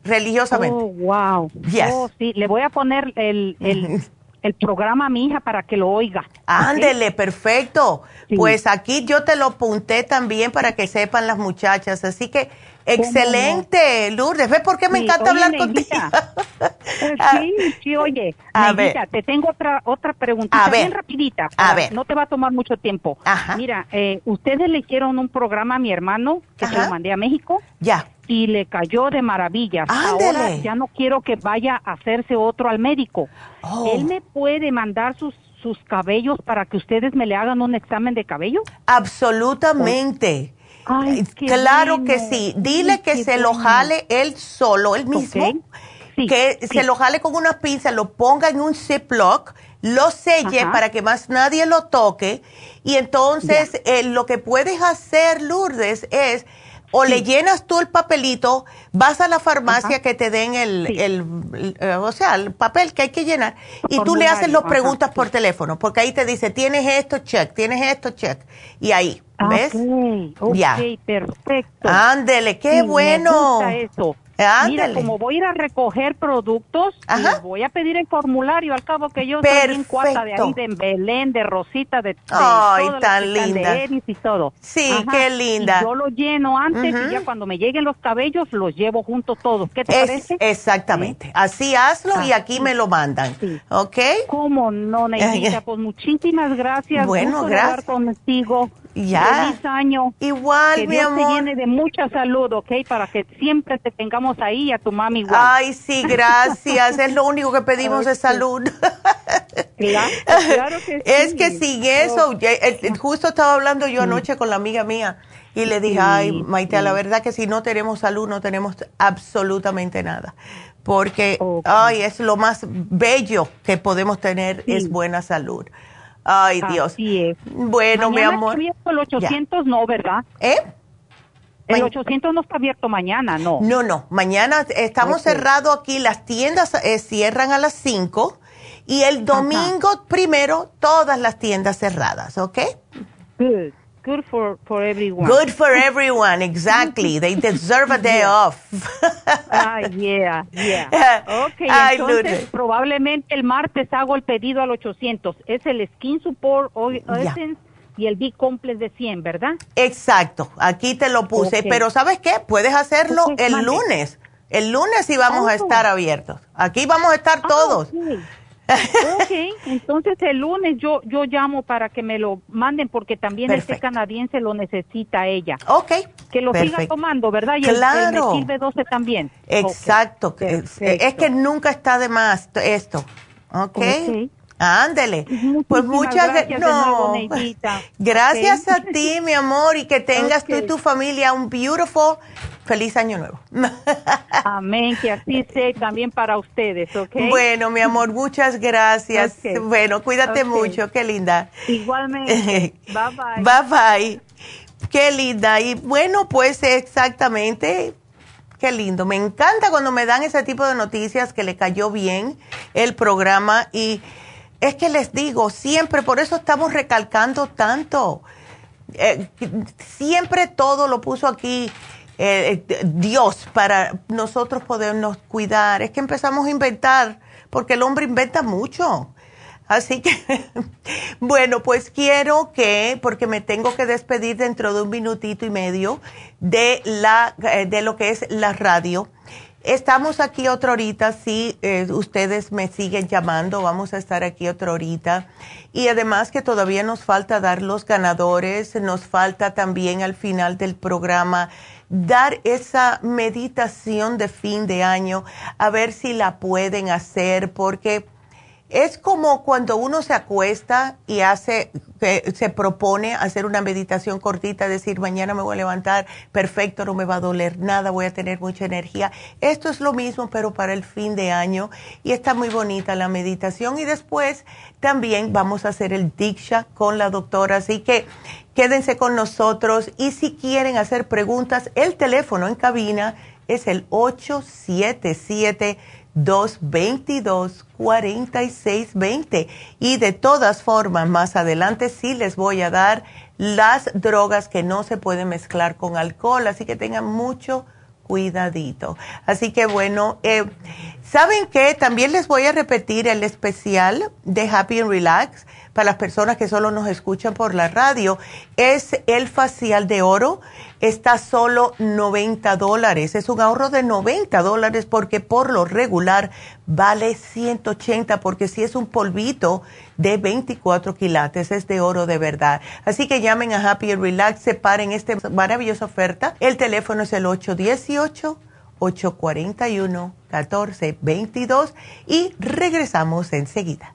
religiosamente. Oh, wow. Yes. Oh, sí, le voy a poner el, el, programa a mi hija para que lo oiga. Ándele, perfecto. Pues aquí yo te lo apunté también para que sepan las muchachas. Así que Excelente, Lourdes. ¿Ves por qué me encanta hablar contigo? sí, sí, oye. A ver. te tengo otra otra preguntita bien rapidita. A ver. No te va a tomar mucho tiempo. Ajá. Mira, eh, ustedes le hicieron un programa a mi hermano que se lo mandé a México. Ya. Y le cayó de maravilla. Ahora ya no quiero que vaya a hacerse otro al médico. Oh. Él me puede mandar sus sus cabellos para que ustedes me le hagan un examen de cabello? Absolutamente claro que sí. Dile que se lo jale él solo, él mismo. que se lo jale con una pinza, lo ponga en un Ziploc, lo selle para que más nadie lo toque. Y entonces eh, lo que puedes hacer, Lourdes, es o le llenas tú el papelito, vas a la farmacia que te den el, el, eh, o sea, el papel que hay que llenar y tú le haces las preguntas por teléfono, porque ahí te dice, tienes esto, check, tienes esto, check. Y ahí, ¿ves? Ok, ya. perfecto. Ándele, qué bueno. eso. Mira, como voy a ir a recoger productos, voy a pedir el formulario, al cabo que yo soy en cuarta de ahí, de Belén, de Rosita, de, de Ay, tan linda. De y todo. Sí, qué linda. yo lo lleno antes y ya cuando me lleguen los cabellos los llevo juntos todos. ¿Qué te parece? Exactamente. Así hazlo y aquí me lo mandan. ¿Ok? ¿Cómo no, Neidita? pues muchísimas gracias. Bueno, gracias. contigo. Ya. Feliz año. Igual, que mi Dios amor. te llene de mucha salud, ¿ok? Para que siempre te tengamos ahí a tu mami igual. Ay, sí, gracias. es lo único que pedimos de salud. claro, que sí. Es que sin eso, justo estaba hablando yo anoche con la amiga mía y le dije, ay, Maite, la verdad que si no tenemos salud no tenemos absolutamente nada. Porque, ay, es lo más bello que podemos tener, es buena salud. Ay, Dios. Así es. Bueno, mi amor. el 800 no, ¿verdad? ¿Eh? El 800 no está abierto mañana, no. No, no. Mañana estamos cerrados aquí. Las tiendas eh, cierran a las 5 y el domingo primero todas las tiendas cerradas, ¿ok? Good. Good for, for everyone. Good for everyone, exactly. They deserve a day off. ah, yeah, yeah. Ok, entonces probablemente el martes hago el pedido al 800. Es el Skin Support Oil Essence y el B-Complex de 100, ¿verdad? Exacto, aquí te lo puse. Pero ¿sabes qué? Puedes hacerlo el lunes. El lunes sí vamos a estar abiertos. Aquí vamos a estar ah, todos ok, entonces el lunes yo yo llamo para que me lo manden porque también este canadiense lo necesita ella. Ok. Que lo siga tomando, ¿verdad? Y claro. el, el 12 también. Exacto. Es, que nunca está de más esto. Ok. okay. Ándele. Pues muchas gracias. No. gracias a ti, mi amor, y que tengas tú y tu familia un beautiful feliz año nuevo. Amén, que así sea también para ustedes, ¿ok? Bueno, mi amor, muchas gracias. Bueno, cuídate mucho, qué linda. Igualmente. bye bye. Bye bye. Qué linda. Y bueno, pues exactamente. Qué lindo. Me encanta cuando me dan ese tipo de noticias que le cayó bien el programa. Y es que les digo, siempre, por eso estamos recalcando tanto. Eh, siempre todo lo puso aquí eh, eh, Dios para nosotros podernos cuidar. Es que empezamos a inventar, porque el hombre inventa mucho. Así que, bueno, pues quiero que, porque me tengo que despedir dentro de un minutito y medio de, la, eh, de lo que es la radio. Estamos aquí otra horita, si ustedes me siguen llamando, vamos a estar aquí otra horita. Y además que todavía nos falta dar los ganadores, nos falta también al final del programa dar esa meditación de fin de año, a ver si la pueden hacer, porque es como cuando uno se acuesta y hace, se propone hacer una meditación cortita, decir, mañana me voy a levantar, perfecto, no me va a doler nada, voy a tener mucha energía. Esto es lo mismo, pero para el fin de año. Y está muy bonita la meditación. Y después también vamos a hacer el Diksha con la doctora. Así que quédense con nosotros. Y si quieren hacer preguntas, el teléfono en cabina es el 877 222-4620. Y de todas formas, más adelante sí les voy a dar las drogas que no se pueden mezclar con alcohol, así que tengan mucho cuidadito. Así que bueno, eh, ¿saben qué? También les voy a repetir el especial de Happy and Relax para las personas que solo nos escuchan por la radio. Es el facial de oro está solo 90 dólares. Es un ahorro de 90 dólares porque por lo regular vale 180 porque si es un polvito de 24 quilates es de oro de verdad. Así que llamen a Happy Relax, separen esta maravillosa oferta. El teléfono es el 818. 841-1422 y regresamos enseguida.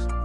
días.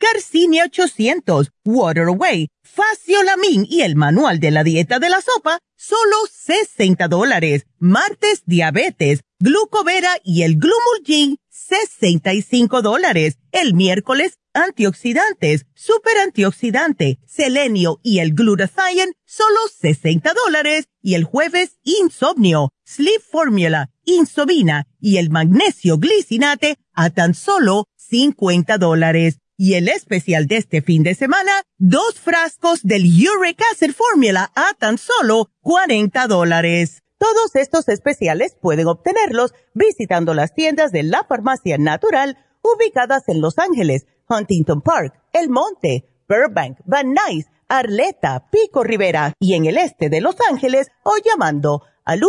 Garcinia 800, Water Away, Faciolamin y el manual de la dieta de la sopa, solo 60 dólares. Martes, diabetes, glucovera y el glumulgin, 65 dólares. El miércoles, antioxidantes, super antioxidante, selenio y el glutathione, solo 60 dólares. Y el jueves, insomnio, sleep formula, insomina y el magnesio glicinate a tan solo 50 dólares. Y el especial de este fin de semana, dos frascos del Uric Acid Formula a tan solo 40 dólares. Todos estos especiales pueden obtenerlos visitando las tiendas de la farmacia natural ubicadas en Los Ángeles, Huntington Park, El Monte, Burbank, Van Nuys, Arleta, Pico Rivera y en el este de Los Ángeles o llamando al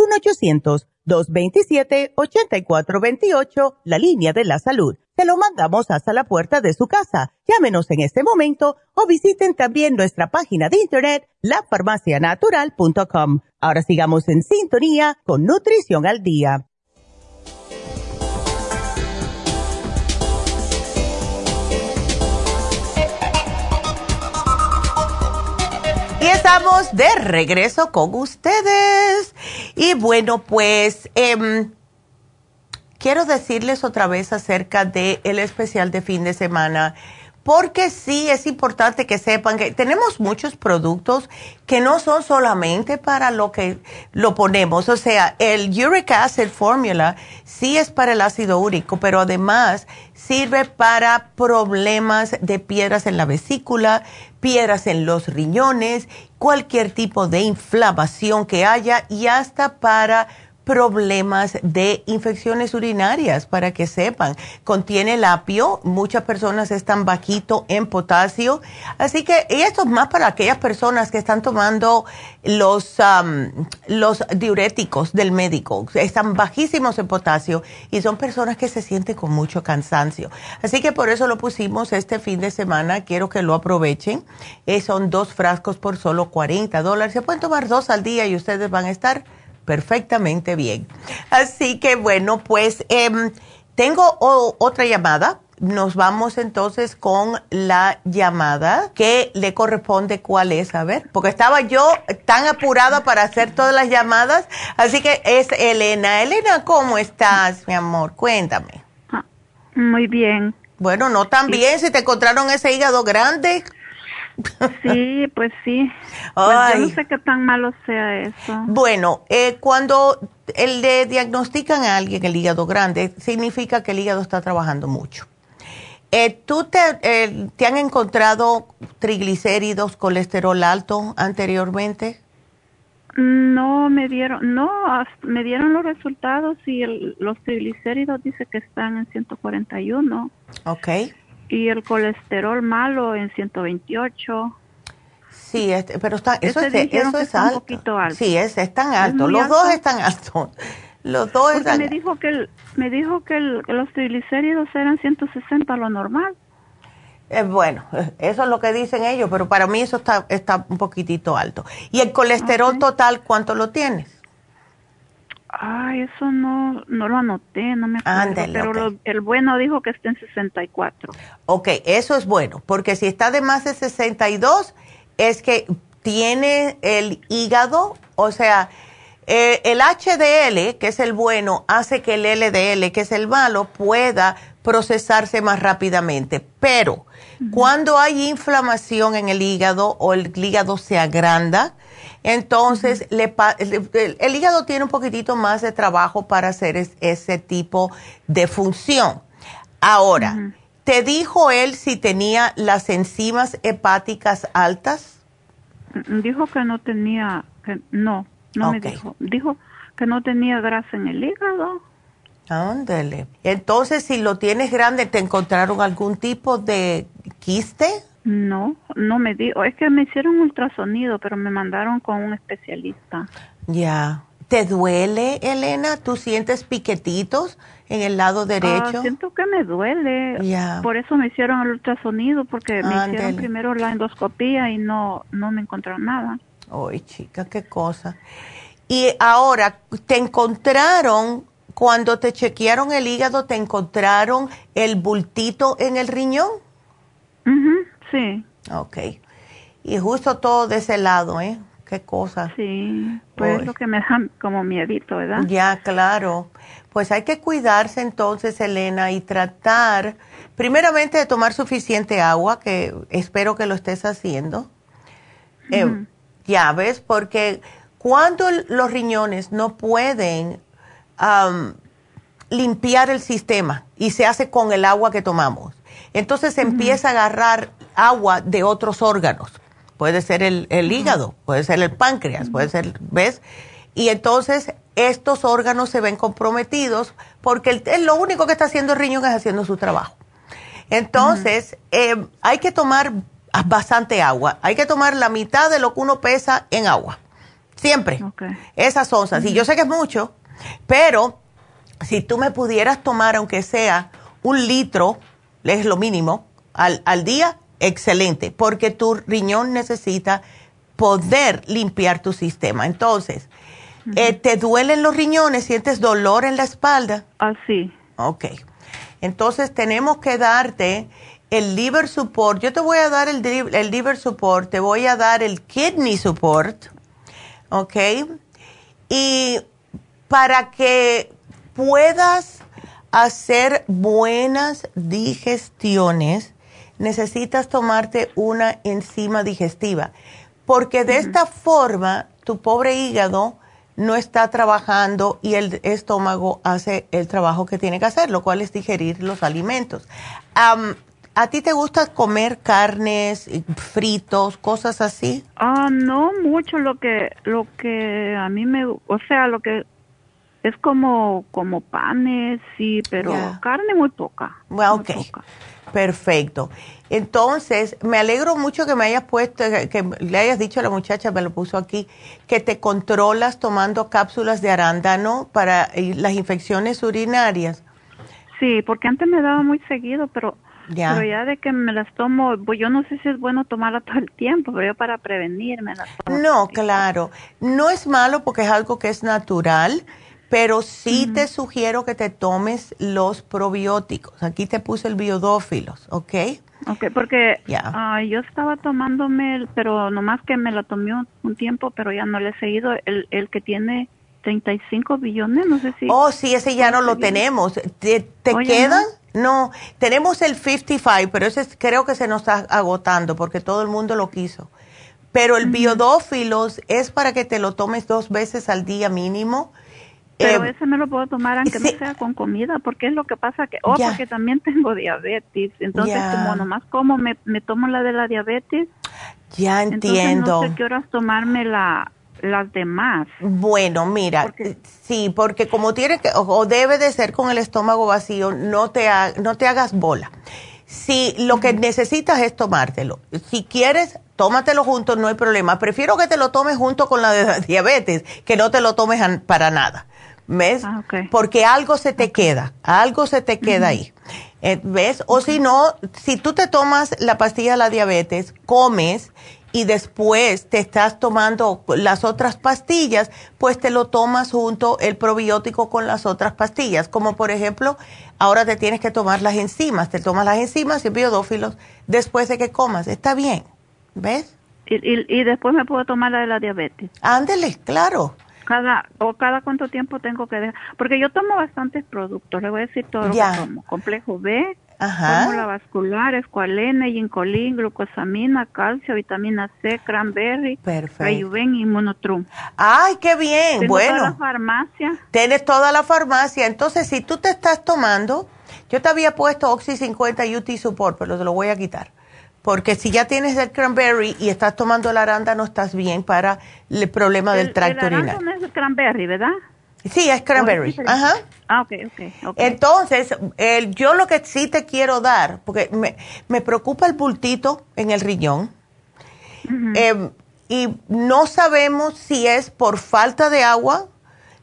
1-800-227-8428, la línea de la salud. Se lo mandamos hasta la puerta de su casa. Llámenos en este momento o visiten también nuestra página de internet, lafarmacianatural.com. Ahora sigamos en sintonía con Nutrición al Día. Y estamos de regreso con ustedes. Y bueno, pues em, quiero decirles otra vez acerca del el especial de fin de semana porque sí es importante que sepan que tenemos muchos productos que no son solamente para lo que lo ponemos, o sea, el uric acid formula sí es para el ácido úrico, pero además sirve para problemas de piedras en la vesícula, piedras en los riñones, cualquier tipo de inflamación que haya y hasta para problemas de infecciones urinarias, para que sepan. Contiene el apio, muchas personas están bajito en potasio, así que y esto es más para aquellas personas que están tomando los, los diuréticos del médico, están bajísimos en potasio y son personas que se sienten con mucho cansancio. Así que por eso lo pusimos este fin de semana, quiero que lo aprovechen. Eh, son dos frascos por solo 40 dólares, se pueden tomar dos al día y ustedes van a estar perfectamente bien. Así que bueno, pues em, tengo otra llamada. Nos vamos entonces con la llamada que le corresponde cuál es, a ver, porque estaba yo tan apurada para hacer todas las llamadas, así que es Elena. Elena, ¿cómo estás, mi amor? Cuéntame. Ah, muy bien. Bueno, no tan bien, si te encontraron ese hígado grande. Sí, pues sí. Pues yo no sé qué tan malo sea eso. Bueno, eh, cuando le diagnostican a alguien el hígado grande, significa que el hígado está trabajando mucho. Eh, ¿Tú te, eh, te han encontrado triglicéridos, colesterol alto anteriormente? No me dieron, no, me dieron los resultados y los triglicéridos dice que están en 141. Ok. Y el colesterol malo en 128. Sí, este, pero está, eso, es, eso es alto. Un poquito alto. Sí, es, es tan alto. los dos están altos. Los dos están me dijo que me dijo que los triglicéridos eran 160 lo normal. Eh, bueno, eso es lo que dicen ellos, pero para mí eso está, está un poquitito alto. ¿Y el colesterol total cuánto lo tienes? Ay, eso no, no lo anoté, no me acuerdo. pero el bueno dijo que está en 64. Ok, eso es bueno, porque si está de más de 62, es que tiene el hígado, o sea, eh, el HDL, que es el bueno, hace que el LDL, que es el malo, pueda procesarse más rápidamente. Pero cuando hay inflamación en el hígado o el hígado se agranda, entonces el, hígado tiene un poquitito más de trabajo para hacer ese tipo de función. Ahora, ¿te dijo él si tenía las enzimas hepáticas altas? Mm, dijo que no tenía, que no, no me dijo. Dijo que no tenía grasa en el hígado. Ándale. Entonces, si lo tienes grande, ¿te encontraron algún tipo de quiste? No, no me dijo. Es que me hicieron ultrasonido, pero me mandaron con un especialista. Ya. ¿Te duele, Elena? ¿Tú sientes piquetitos en el lado derecho? Ah, siento que me duele. Ya. Por eso me hicieron el ultrasonido, porque me hicieron primero la endoscopía y no, no me encontraron nada. Ay, chica, qué cosa. Y ahora, ¿te encontraron cuando te chequearon el hígado, te encontraron el bultito en el riñón? Sí. Ok. Y justo todo de ese lado, ¿eh? Qué cosa. Sí, pues es lo que me da como miedito, ¿verdad? Ya, claro. Pues hay que cuidarse entonces, Elena, y tratar, primeramente, de tomar suficiente agua, que espero que lo estés haciendo. Eh, ya ves, porque cuando los riñones no pueden limpiar el sistema y se hace con el agua que tomamos. Entonces se empieza a agarrar agua de otros órganos. Puede ser el, hígado, puede ser el páncreas, puede ser, ¿ves? Y entonces estos órganos se ven comprometidos porque lo único que está haciendo el riñón es haciendo su trabajo. Entonces, em, hay que tomar bastante agua. Hay que tomar la mitad de lo que uno pesa en agua. Siempre. Esas onzas. Y yo sé que es mucho, pero si tú me pudieras tomar, aunque sea un litro, es lo mínimo, al, al día, excelente, porque tu riñón necesita poder limpiar tu sistema. Entonces, eh, ¿te duelen los riñones? ¿Sientes dolor en la espalda? Ah, sí. Ok. Entonces, tenemos que darte el liver support. Yo te voy a dar el, el liver support, te voy a dar el kidney support, ¿ok? Y para que puedas hacer buenas digestiones, necesitas tomarte una enzima digestiva, porque de esta forma tu pobre hígado no está trabajando y el estómago hace el trabajo que tiene que hacer, lo cual es digerir los alimentos. ¿A ti te gusta comer carnes, fritos, cosas así? Ah, no mucho lo que lo que a mí me, o sea, lo que es como como panes, sí, pero carne muy poca. Bueno, ok. Perfecto. Entonces, me alegro mucho que me hayas puesto, que le hayas dicho a la muchacha, me lo puso aquí, que te controlas tomando cápsulas de arándano para eh, las infecciones urinarias. Sí, porque antes me daba muy seguido, pero pero ya de que me las tomo, pues yo no sé si es bueno tomarla todo el tiempo, pero yo para prevenirme las tomo. No, claro. No es malo porque es algo que es natural, pero sí te sugiero que te tomes los probióticos. Aquí te puse el biodófilos, ¿ok? Ok, porque yo estaba tomándome, pero nomás que me la tomé un, tiempo, pero ya no le he seguido, el, el que tiene 35 billones, no sé si. Oh, sí, ese ya no lo tenemos. ¿Te, te quedan? No, tenemos el 55, pero ese creo que se nos está agotando porque todo el mundo lo quiso. Pero el biodófilos es para que te lo tomes dos veces al día mínimo. Pero eh, ese me lo puedo tomar aunque no sea con comida, porque es lo que pasa que, oh, porque también tengo diabetes. Entonces, como nomás como me, me tomo la de la diabetes. Ya entiendo. no sé qué horas tomarme la, las demás. Bueno, mira, sí, porque como tiene que, o, debe de ser con el estómago vacío, no te, no te hagas bola. Si lo que necesitas es tomártelo, si quieres, tómatelo junto, no hay problema. Prefiero que te lo tomes junto con la diabetes, que no te lo tomes para nada. ¿Ves? Ah, porque algo se te queda, algo se te queda ahí. Eh, ¿Ves? O si no, si tú te tomas la pastilla de la diabetes, comes y después te estás tomando las otras pastillas, pues te lo tomas junto el probiótico con las otras pastillas. Como por ejemplo, ahora te tienes que tomar las enzimas, te tomas las enzimas y biodófilos después de que comas. Está bien, ¿ves? Y, y, después me puedo tomar la de la diabetes. Ándele, claro. Cada, o cada cuánto tiempo tengo que dejar. Porque yo tomo bastantes productos, le voy a decir todo lo que tomo. Complejo B, Ajá. fórmula vascular, escualene, ginkolín, glucosamina, calcio, vitamina C, cranberry, reyuven y monotrum. ¡Ay, qué bien! Tengo bueno. toda la farmacia. Tienes toda la farmacia. Entonces, si tú te estás tomando, yo te había puesto Oxy 50 UT Support, pero te lo voy a quitar. Porque si ya tienes el cranberry y estás tomando la aranda, no estás bien para el problema del tracto urinario. El no es el cranberry, ¿verdad? Sí, es cranberry. Ajá. Ah, ok, ok. Entonces, el, yo lo que sí te quiero dar, porque me, me preocupa el bultito en el riñón, em, y no sabemos si es por falta de agua.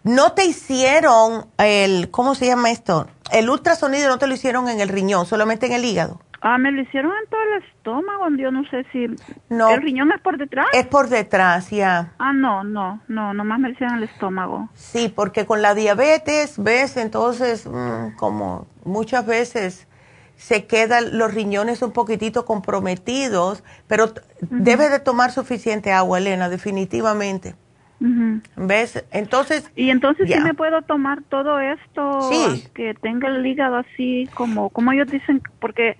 No te hicieron el, ¿cómo se llama esto? El ultrasonido no te lo hicieron en el riñón, solamente en el hígado. Ah, me lo hicieron en todo el estómago, yo no sé si... No. ¿El riñón es por detrás? Es por detrás, ya. Ah, no, no, no, nomás me lo hicieron en el estómago. Sí, porque con la diabetes, ves, entonces, mm, como muchas veces se quedan los riñones un poquitito comprometidos, pero debe de tomar suficiente agua, Elena, definitivamente. ¿Ves? Entonces... Y entonces sí me puedo tomar todo esto, sí. que tenga el hígado así como, como ellos dicen, porque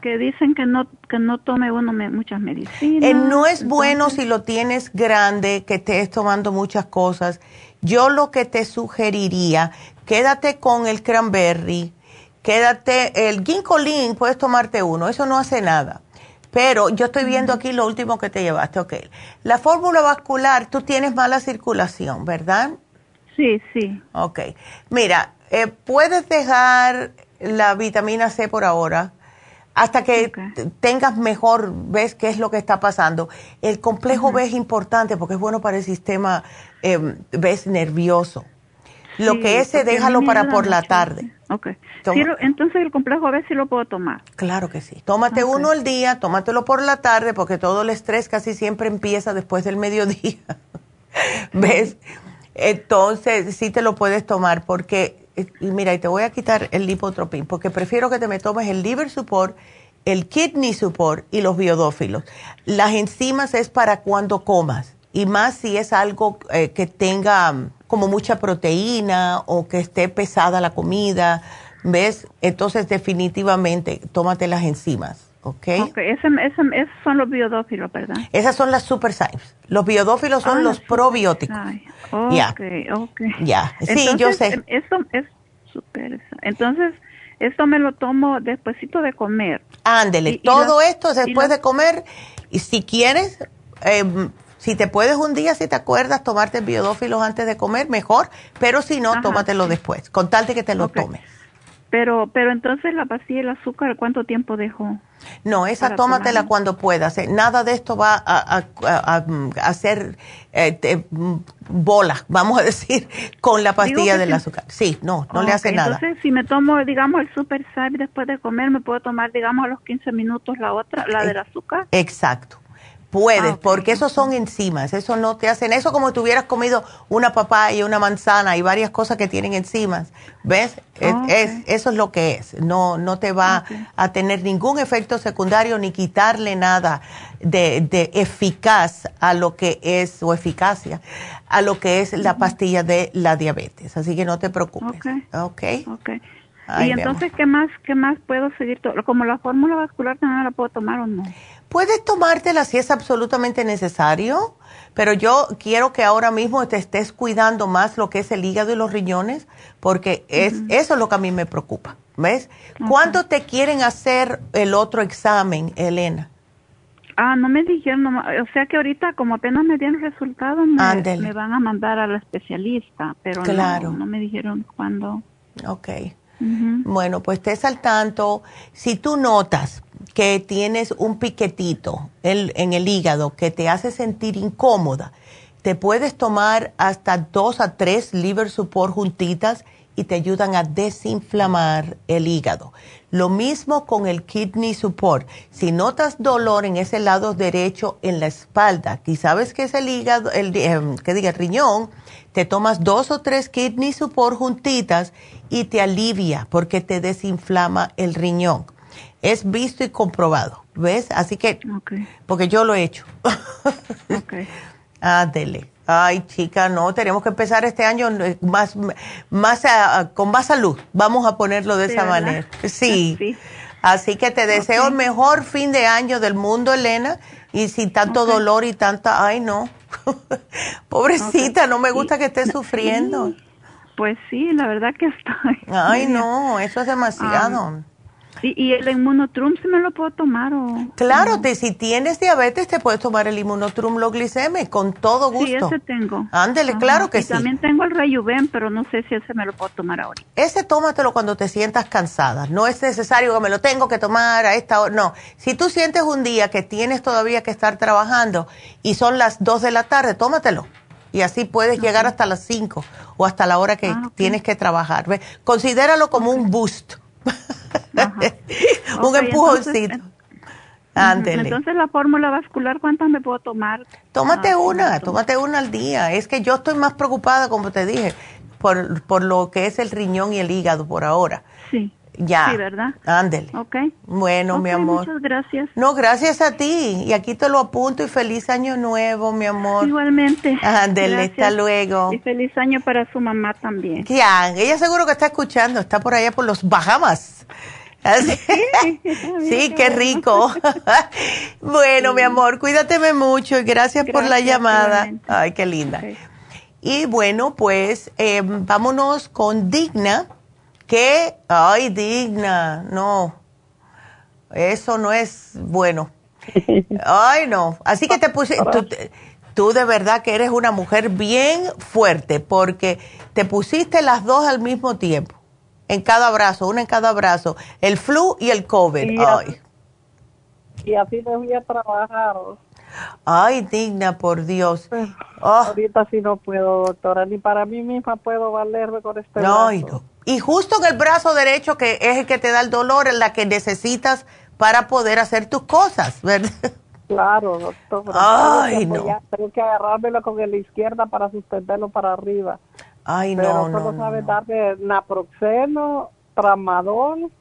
que dicen que no que no tome uno muchas medicinas. Eh, no es bueno si lo tienes grande, que estés tomando muchas cosas. Yo lo que te sugeriría, quédate con el cranberry, quédate, el ginkolin, puedes tomarte uno, eso no hace nada. Pero yo estoy viendo aquí lo último que te llevaste, ok. La fórmula vascular, tú tienes mala circulación, ¿verdad? Sí, sí. Ok. Mira, eh, puedes dejar la vitamina C por ahora hasta que tengas mejor, ves qué es lo que está pasando. El complejo B es importante porque es bueno para el sistema, eh, ves, nervioso. lo que es, déjalo para por la tarde. Entonces el complejo B sí lo puedo tomar. Claro que sí. Tómate uno al día, tómatelo por la tarde porque todo el estrés casi siempre empieza después del mediodía. ¿Ves? Entonces sí te lo puedes tomar porque mira, y te voy a quitar el lipotropín, porque prefiero que te me tomes el liver support, el kidney support y los biodófilos. Las enzimas es para cuando comas, y más si es algo eh, que tenga mm, como mucha proteína o que esté pesada la comida, ¿ves? Entonces definitivamente tómate las enzimas. ¿Ok? Ok, esos son los biodófilos, ¿verdad? Esas son las super signs. Los biodófilos son ah, los probióticos. Ya. ok, Ya, sí, yo sé. Em, esto es super. Entonces, esto me lo tomo despuesito de comer. Ándele, todo esto después de comer. Y si quieres, em, si te puedes un día, si te acuerdas, tomarte biodófilos antes de comer, mejor. Pero si no, tómatelo después, con tal de que te lo tomes. Pero, pero entonces la pastilla el azúcar, ¿cuánto tiempo dejo? No, esa tómatela cuando puedas. Eh. Nada de esto va a, hacer eh, bolas, vamos a decir, con la pastilla del azúcar. Sí, no, no le hace nada. Entonces, si me tomo, digamos, el Super Side después de comer, ¿me puedo tomar, digamos, a los 15 minutos la otra, la del azúcar? Exacto. Puedes, ah, porque esos son enzimas, eso no te hacen, eso como si hubieras comido una papaya, una manzana y varias cosas que tienen enzimas, ¿ves? Es, eso es lo que es, no, no te va a tener ningún efecto secundario ni quitarle nada de, de, eficaz a lo que es, o eficacia, a lo que es la pastilla de la diabetes, así que no te preocupes, ¿ok? Ok. y entonces, ¿qué más, ¿qué más puedo seguir? Como la fórmula vascular también la puedo tomar o no. Puedes tomártela si es absolutamente necesario, pero yo quiero que ahora mismo te estés cuidando más lo que es el hígado y los riñones, porque es, eso es lo que a mí me preocupa. ¿Ves? ¿Cuándo te quieren hacer el otro examen, Elena? Ah, no me dijeron, o sea que ahorita como apenas me dieron resultados, me, me van a mandar a la especialista, pero no, no me dijeron cuándo. Ok. Bueno, pues estés al tanto. Si tú notas que tienes un piquetito en el hígado que te hace sentir incómoda, te puedes tomar hasta dos a tres liver support juntitas y te ayudan a desinflamar el hígado. Lo mismo con el kidney support. Si notas dolor en ese lado derecho en la espalda, y sabes que es el hígado, el, em, que diga el riñón, te tomas dos o tres kidney support juntitas y te alivia porque te desinflama el riñón. Es visto y comprobado, ¿ves? Así que, porque yo lo he hecho. okay. dele. Ay, chica, no, tenemos que empezar este año eh, más, más con más salud. Vamos a ponerlo de esa manera. Sí. Así que te deseo el mejor fin de año del mundo, Elena. Y sin tanto dolor y tanta, ay, no. Pobrecita, no me gusta que estés sufriendo. Pues sí, la verdad que estoy. Ay, no, eso es demasiado. ¿Y, el inmunotrum se me lo puedo tomar o...? Claro, si tienes diabetes te puedes tomar el inmunotrum lo gliceme con todo gusto. Sí, ese tengo. Ándele, claro que y sí. también tengo el Rejuven, pero no sé si ese me lo puedo tomar ahora. Ese tómatelo cuando te sientas cansada. No es necesario que me lo tengo que tomar a esta hora. No, si tú sientes un día que tienes todavía que estar trabajando y son las 2 de la tarde, tómatelo. Y así puedes llegar hasta las 5 o hasta la hora que ah, tienes que trabajar. Considéralo como un boost. un empujoncito. Entonces, la fórmula vascular, ¿cuántas me puedo tomar? Tómate ah, una, tómate una al día. Es que yo estoy más preocupada, como te dije, por, por lo que es el riñón y el hígado por ahora. Sí. Ya. Sí, ¿verdad? Ándele. Ok. Bueno, mi amor. Muchas gracias. No, gracias a ti. Y aquí te lo apunto y feliz año nuevo, mi amor. Igualmente. Ándele, hasta luego. Y feliz año para su mamá también. Ya, ella seguro que está escuchando, está por allá por los Bahamas. Sí, qué rico. bueno, mi amor, cuídateme mucho y gracias, por la llamada. Ay, qué linda. Y bueno, pues eh, vámonos con Digna ¿Qué? Ay, digna, no. Eso no es bueno. Ay, no. Así que te puse, tú, de verdad que eres una mujer bien fuerte porque te pusiste las dos al mismo tiempo, en cada brazo, una en cada brazo, el flu y el COVID. Y Ay. Y así me voy a trabajar. Ay, digna, por Dios. Pues, ah. Ahorita sí no puedo, doctora, ni para mí misma puedo valerme con este no, No, y justo en el brazo derecho, que es el que te da el dolor, es la que necesitas para poder hacer tus cosas, ¿verdad? Claro, doctor. Ay, no. tengo que agarrármelo con la izquierda para sustentarlo para arriba. Ay, no, no. solo sabe darle naproxeno, tramadol.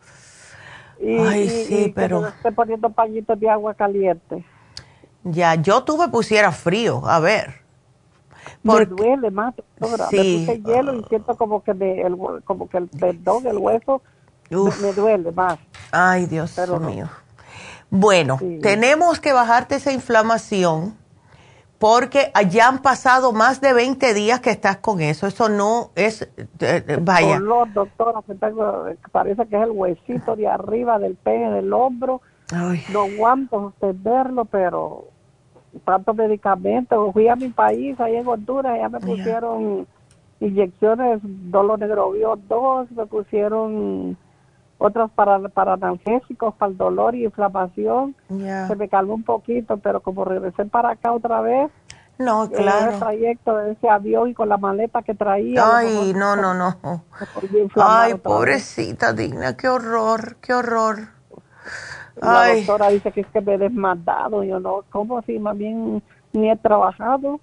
Y, Ay, sí, pero. Que esté poniendo pañitos de agua caliente. Ya, yo tuve pusiera frío, a ver. Me duele más, doctora. Sí. Me puse hielo y siento como que, el, como que el perdón, el hueso, me, duele más. Ay, Dios mío. Bueno, tenemos que bajarte esa inflamación porque ya han pasado más de 20 días que estás con eso. Eso no es, eh, eh, vaya. Dolor, doctora, parece que es el huesito de arriba del pene, del hombro. No aguanto verlo, pero tantos medicamentos. Fui a mi país, ahí en Honduras, ya me pusieron inyecciones, dolor negrovio 2, me pusieron otras para, para analgésicos, para el dolor y inflamación. Se me calmó un poquito, pero como regresé para acá otra vez, no, claro. el trayecto de ese avión y con la maleta que traía. Ay, no, no, no. Ay, pobrecita, Digna, qué horror, qué horror. La doctora dice que es que me he desmandado. Yo no, ¿cómo si más bien ni he trabajado?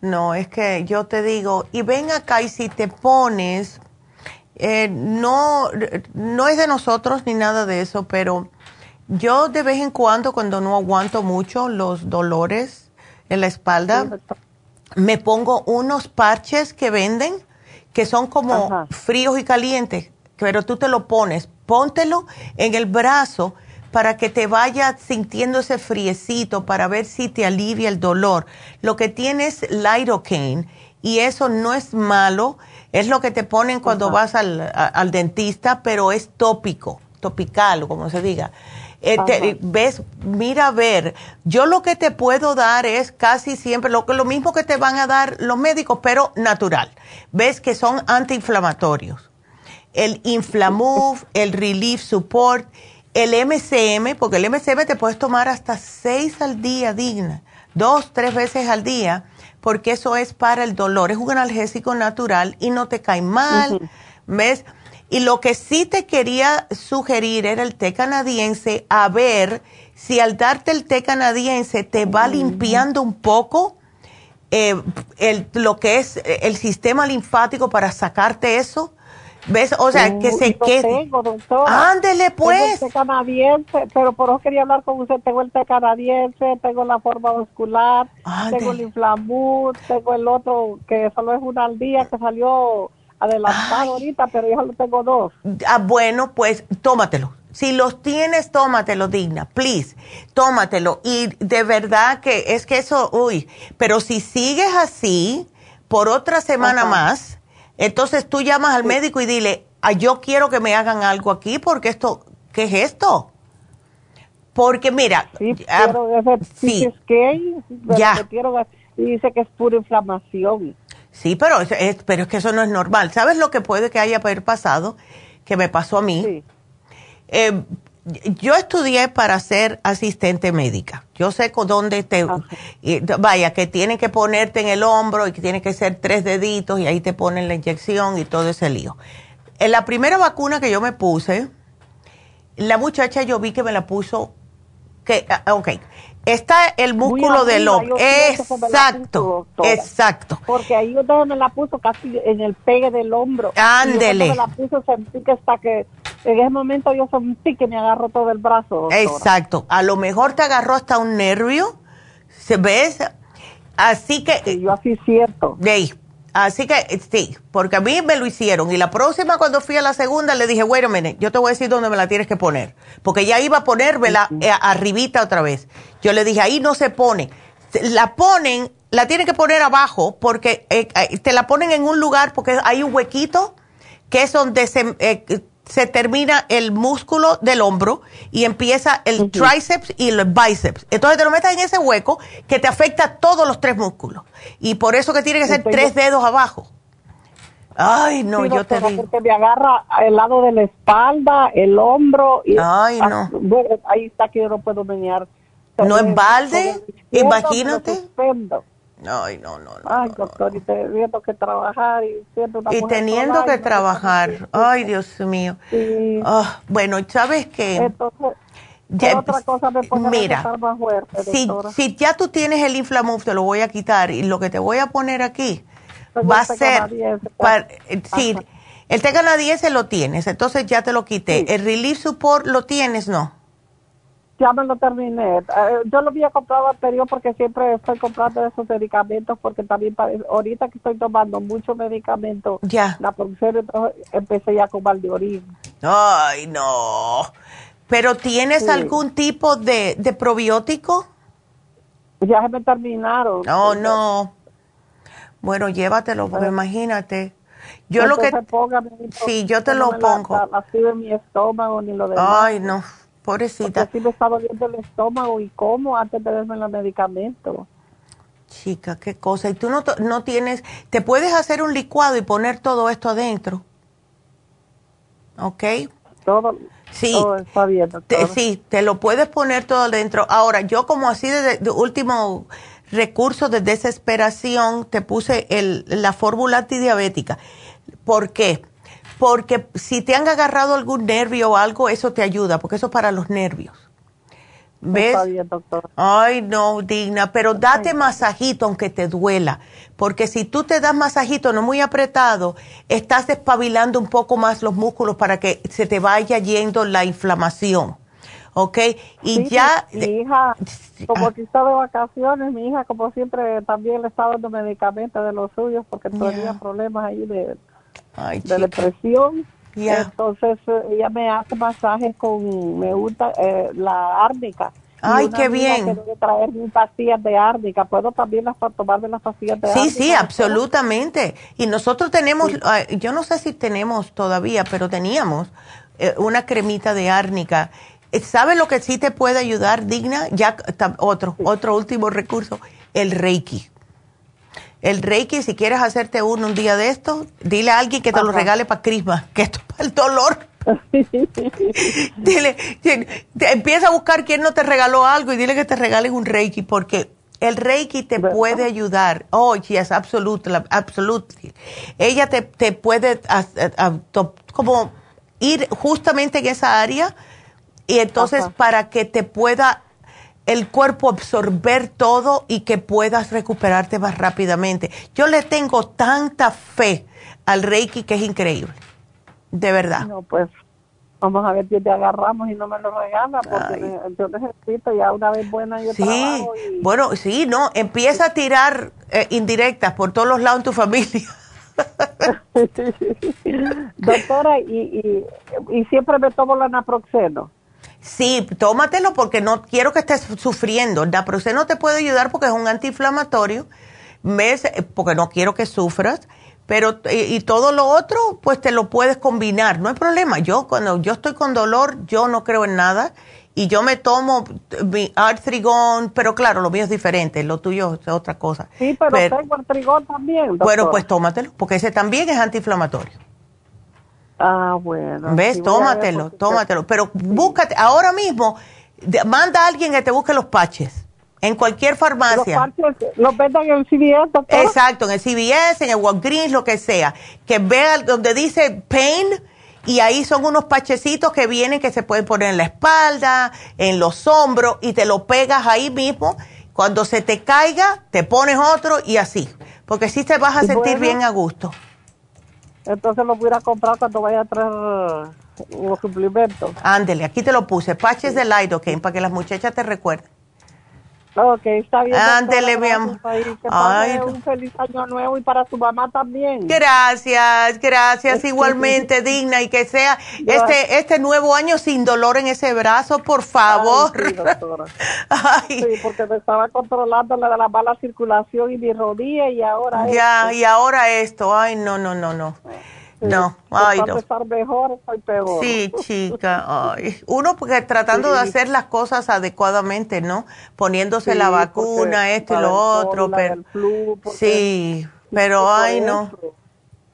No, es que yo te digo, y ven acá y si te pones, eh, no, no es de nosotros ni nada de eso, pero yo de vez en cuando, cuando no aguanto mucho los dolores en la espalda, me pongo unos parches que venden que son como fríos y calientes pero tú te lo pones, póntelo en el brazo para que te vaya sintiendo ese friecito, para ver si te alivia el dolor. Lo que tienes es lidocaine y eso no es malo, es lo que te ponen cuando vas al, al, dentista, pero es tópico, topical, como se diga. Eh, ves, mira a ver, yo lo que te puedo dar es casi siempre lo, lo mismo que te van a dar los médicos, pero natural. Ves que son antiinflamatorios. El Inflamove, el Relief Support, el MCM, porque el MCM te puedes tomar hasta seis al día, digna, dos, tres veces al día porque eso es para el dolor. Es un analgésico natural y no te cae mal, ¿ves? Y lo que sí te quería sugerir era el té canadiense, a ver si al darte el té canadiense te va limpiando un poco eh, el, lo que es el sistema linfático para sacarte eso. ¿Ves? O sea, que se quede. Ándele, pues. Tengo el té canadiense, pero por eso quería hablar con usted. Tengo el té canadiense, tengo la forma muscular, tengo el inflamut, tengo el otro que solo es una al día que salió adelantado ahorita, pero yo solo tengo dos. Ah, bueno, pues tómatelo. Si los tienes, tómatelo, digna, please, tómatelo. Y de verdad que es que eso, uy, pero si sigues así por otra semana más, entonces tú llamas al médico y dile, ah, yo quiero que me hagan algo aquí porque esto, ¿qué es esto? Porque mira, sí, ah, sí. ya. y dice que es pura inflamación. Sí, pero es, pero es que eso no es normal. ¿Sabes lo que puede que haya pasado? Que me pasó a mí. Sí. Eh, yo estudié para ser asistente médica. Yo sé con dónde te... vaya, que tiene que ponerte en el hombro y que tiene que ser tres deditos y ahí te ponen la inyección y todo ese lío. En la primera vacuna que yo me puse, la muchacha yo vi que me la puso... que ah, Ok, está el músculo del hombro. Exacto, exacto. Porque ahí yo me la puso casi en el pegue del hombro. Ándele. me la puso sentí que hasta que en ese momento yo sentí que me agarró todo el brazo. Exacto. A lo mejor te agarró hasta un nervio. ¿Se ves? Así que. yo así siento. De Así que sí, porque a mí me lo hicieron. Y la próxima, cuando fui a la segunda, le dije, bueno, yo te voy a decir dónde me la tienes que poner. Porque ya iba a ponérmela eh, arribita otra vez. Yo le dije, ahí no se pone. La ponen, la tienen que poner abajo, porque eh, eh, te la ponen en un lugar, porque hay un huequito que es donde se se termina el músculo del hombro y empieza el tríceps y el bíceps. Entonces te lo metes en ese hueco que te afecta todos los tres músculos. Y por eso que tiene que ser tres dedos abajo. Ay, no, yo te digo. Porque me agarra el lado de la espalda, el hombro. Y Ay, no. ahí está que yo no puedo menear. No en balde, imagínate. Ay, no, no, no. Ay, doctor, y teniendo que trabajar y siendo una Y teniendo que trabajar. Ay, Dios mío. Sí. Ah, bueno, ¿sabes qué? Entonces, ¿qué otra cosa me mira, fuerte, si, si, ya tú tienes el Inflamuf, te lo voy a quitar y lo que te voy a poner aquí va a ser... Para, sí, el té canadiense lo tienes, entonces ya te lo quité. ¿El Relief Support lo tienes, no? Ya me lo terminé. Eh, yo lo había comprado anterior porque siempre estoy comprando esos medicamentos porque también ahorita que estoy tomando mucho medicamento, ya. la producción entonces empecé ya con orina. Ay, no. ¿Pero tienes algún tipo de, de probiótico? Ya se me terminaron. No, no. Bueno, llévatelo, porque imagínate. Yo lo que... sí, yo te lo pongo. mi estómago ni lo demás. Ay, no. Pobrecita. Porque me está doliendo el estómago y cómo antes de darme los medicamentos. Chica, qué cosa. Y tú no, no tienes, te puedes hacer un licuado y poner todo esto adentro. ¿Ok? Todo, sí, está bien. Te, sí, te lo puedes poner todo adentro. Ahora, yo como así de, último recurso de desesperación, te puse el, la fórmula antidiabética. ¿Por qué? Porque si te han agarrado algún nervio o algo, eso te ayuda, porque eso es para los nervios. ¿Ves? Ay, no, digna, pero date masajito aunque te duela, porque si tú te das masajito no muy apretado, estás despabilando un poco más los músculos para que se te vaya yendo la inflamación. ¿Ok? Y ya... Mi hija, como que está de vacaciones, mi hija como siempre también le está dando medicamentos de los suyos porque tenía problemas ahí de de depresión. Entonces eh, ella me hace masajes con, me gusta eh, la árnica. Ay, qué bien. traer mis pastillas de árnica. ¿Puedo también las, tomar de las pastillas de árnica? Sí, sí, absolutamente. Y nosotros tenemos, yo no sé si tenemos todavía, pero teníamos eh, una cremita de árnica. ¿Sabe lo que sí te puede ayudar, Digna? Ya otro, otro último recurso, el Reiki. El Reiki, si quieres hacerte uno un día de esto, dile a alguien que te lo regale para Crisma, que esto es para el dolor. dile, empieza a buscar quién no te regaló algo y dile que te regalen un Reiki, porque el Reiki te puede ayudar. Oh, yes, absolutamente. Absolute. Ella te, te puede como ir justamente en esa área y entonces para que te pueda el cuerpo absorber todo y que puedas recuperarte más rápidamente. Yo le tengo tanta fe al Reiki que es increíble, de verdad. No, pues vamos a ver si te agarramos y no me lo regala, porque yo necesito ya una vez buena yo sí. Bueno, sí, no, empieza a tirar eh, indirectas por todos los lados en tu familia. Doctora, y, y, y siempre me tomo la naproxeno. Sí, tómatelo porque no quiero que estés sufriendo. El naproxeno te puede ayudar porque es un antiinflamatorio, porque no quiero que sufras, pero y, todo lo otro, pues te lo puedes combinar, no hay problema. Yo cuando yo estoy con dolor, yo no creo en nada y yo me tomo mi artrigón, pero claro, lo mío es diferente, lo tuyo es otra cosa. Sí, pero, tengo artrigón también. Bueno, pues tómatelo, porque ese también es antiinflamatorio. Ah, bueno. ¿Ves? tómatelo, tómatelo. Pero búscate, ahora mismo, manda a alguien que te busque los paches. En cualquier farmacia. Los paches los vendan en el CVS, doctor. Exacto, en el CVS, en el Walgreens, lo que sea. Que vea donde dice pain y ahí son unos pachecitos que vienen que se pueden poner en la espalda, en los hombros y te lo pegas ahí mismo. Cuando se te caiga, te pones otro y así. Porque si te vas a sentir bien a gusto. Entonces lo voy a comprar cuando vaya a traer los suplementos. Ándele, aquí te lo puse, paches de Lidocaine, para que las muchachas te recuerden. Ok, está bien. Ándele, mi amor. Ay, un feliz año nuevo y para su mamá también. Gracias, gracias. Igualmente, digna y que sea este este nuevo año sin dolor en ese brazo, por favor. Ay, sí, porque me estaba controlando la de la mala circulación y mi rodilla y ahora Ya, y ahora esto. Ay, no, no, no, no. No, ay, no. estar mejor, soy peor. Sí, chica, ay. Uno porque tratando de hacer las cosas adecuadamente, ¿no? Poniéndose la vacuna, esto y lo otro, pero sí, pero ay, no.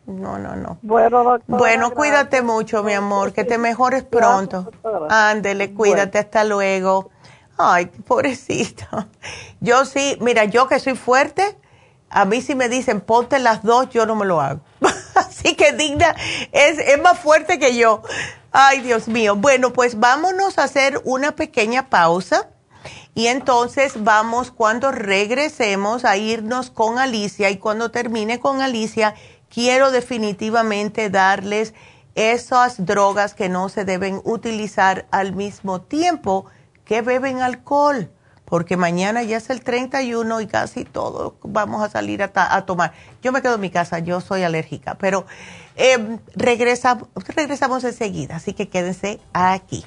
No, no, no. Bueno, doctora, Bueno, cuídate mucho, mi amor, que te mejores pronto. Ándele, cuídate, hasta luego. Ay, pobrecito. Yo sí, mira, yo que soy fuerte, a mí si me dicen ponte las dos, yo no me lo hago. Así que digna, es, es más fuerte que yo. Ay, Dios mío. Bueno, pues vámonos a hacer una pequeña pausa. Y entonces vamos cuando regresemos a irnos con Alicia y cuando termine con Alicia, quiero definitivamente darles esas drogas que no se deben utilizar al mismo tiempo que beben alcohol porque mañana ya es el 31 y casi todos vamos a salir a, tomar. Yo me quedo en mi casa, yo soy alérgica, pero eh, regresamos enseguida, así que quédense aquí.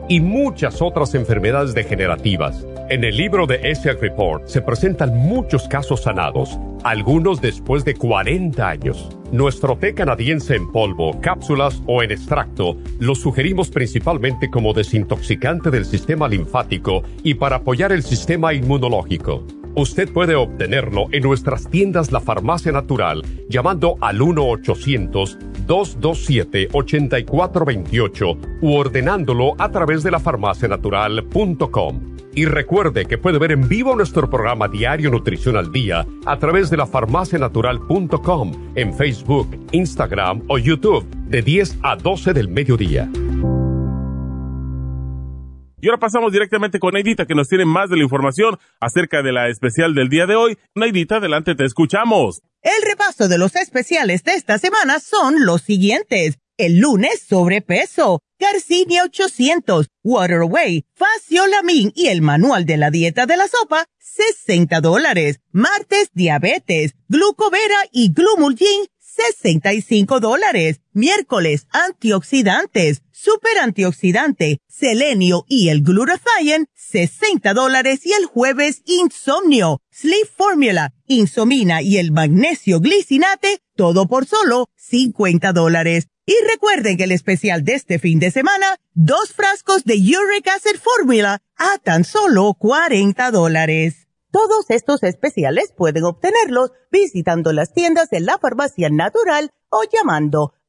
y muchas otras enfermedades degenerativas. En el libro de ese Report se presentan muchos casos sanados, algunos después de 40 años. Nuestro té canadiense en polvo, cápsulas o en extracto lo sugerimos principalmente como desintoxicante del sistema linfático y para apoyar el sistema inmunológico. Usted puede obtenerlo en nuestras tiendas La Farmacia Natural llamando al 1-800-227-8428 u ordenándolo a través de lafarmacianatural.com. Y recuerde que puede ver en vivo nuestro programa Diario Nutrición al Día a través de lafarmacianatural.com en Facebook, Instagram o YouTube de 10 a 12 del mediodía. Y ahora pasamos directamente con Neidita, que nos tiene más de la información acerca de la especial del día de hoy. Neidita, adelante, te escuchamos. El repaso de los especiales de esta semana son los siguientes. El lunes, sobrepeso, Garcinia 800, Waterway, Faciolamin y el manual de la dieta de la sopa, 60 dólares. Martes, diabetes, glucovera y glumulgin, 65 dólares. Miércoles, antioxidantes, super antioxidante, selenio y el glutathione, 60 dólares. Y el jueves, insomnio, sleep formula, insomina y el magnesio glicinate, todo por solo 50 dólares. Y recuerden que el especial de este fin de semana, dos frascos de Uric Acid Formula a tan solo 40 dólares. Todos estos especiales pueden obtenerlos visitando las tiendas de la farmacia natural o llamando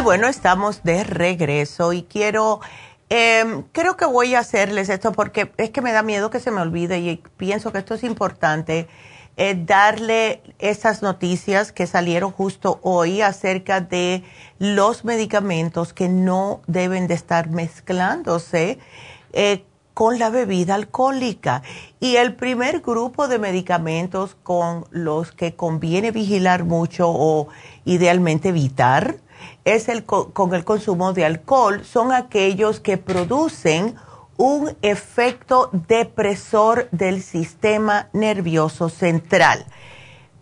Y bueno, estamos de regreso y quiero, em, creo que voy a hacerles esto porque es que me da miedo que se me olvide y pienso que esto es importante, eh, darle esas noticias que salieron justo hoy acerca de los medicamentos que no deben de estar mezclándose. Eh, con la bebida alcohólica. Y el primer grupo de medicamentos con los que conviene vigilar mucho o idealmente evitar es el con el consumo de alcohol son aquellos que producen un efecto depresor del sistema nervioso central.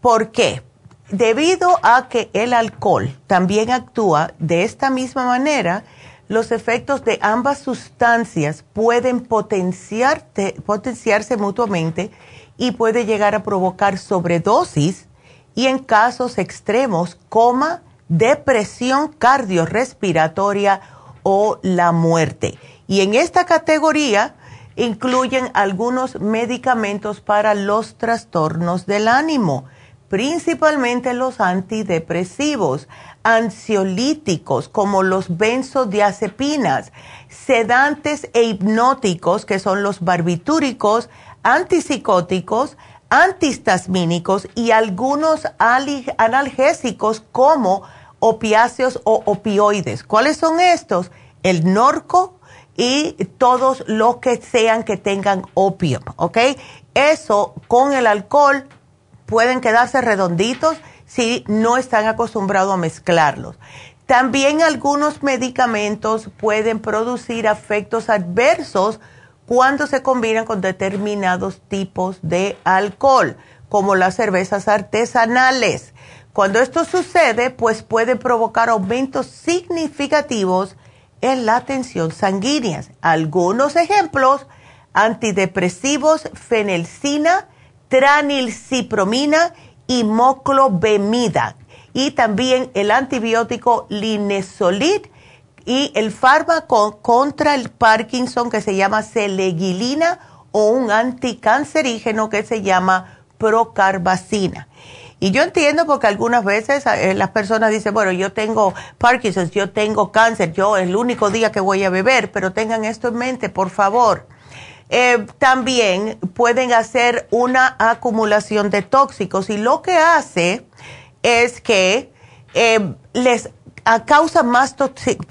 ¿Por qué? Debido a que el alcohol también actúa de esta misma manera, los efectos de ambas sustancias pueden potenciarse mutuamente y puede llegar a provocar sobredosis y en casos extremos coma, depresión cardiorrespiratoria o la muerte. Y en esta categoría incluyen algunos medicamentos para los trastornos del ánimo, principalmente los antidepresivos, ansiolíticos como los benzodiazepinas, sedantes e hipnóticos que son los barbitúricos, antipsicóticos, antihistamínicos y algunos analgésicos como opiáceos o opioides. ¿Cuáles son estos? El norco y todos los que sean que tengan opio, ¿ok? Eso con el alcohol pueden quedarse redonditos si no están acostumbrados a mezclarlos. También algunos medicamentos pueden producir efectos adversos cuando se combinan con determinados tipos de alcohol, como las cervezas artesanales cuando esto sucede, pues puede provocar aumentos significativos en la tensión sanguínea. Algunos ejemplos, antidepresivos, fenelcina, tranilcipromina y moclobemida. Y también el antibiótico linesolid y el fármaco contra el Parkinson que se llama seleguilina o un anticancerígeno que se llama procarbacina. Y yo entiendo porque algunas veces eh, las personas dicen, bueno, yo tengo Parkinson, yo tengo cáncer, yo es el único día que voy a beber, pero tengan esto en mente, por favor. Eh, también pueden hacer una acumulación de tóxicos y lo que hace es que eh, les causa más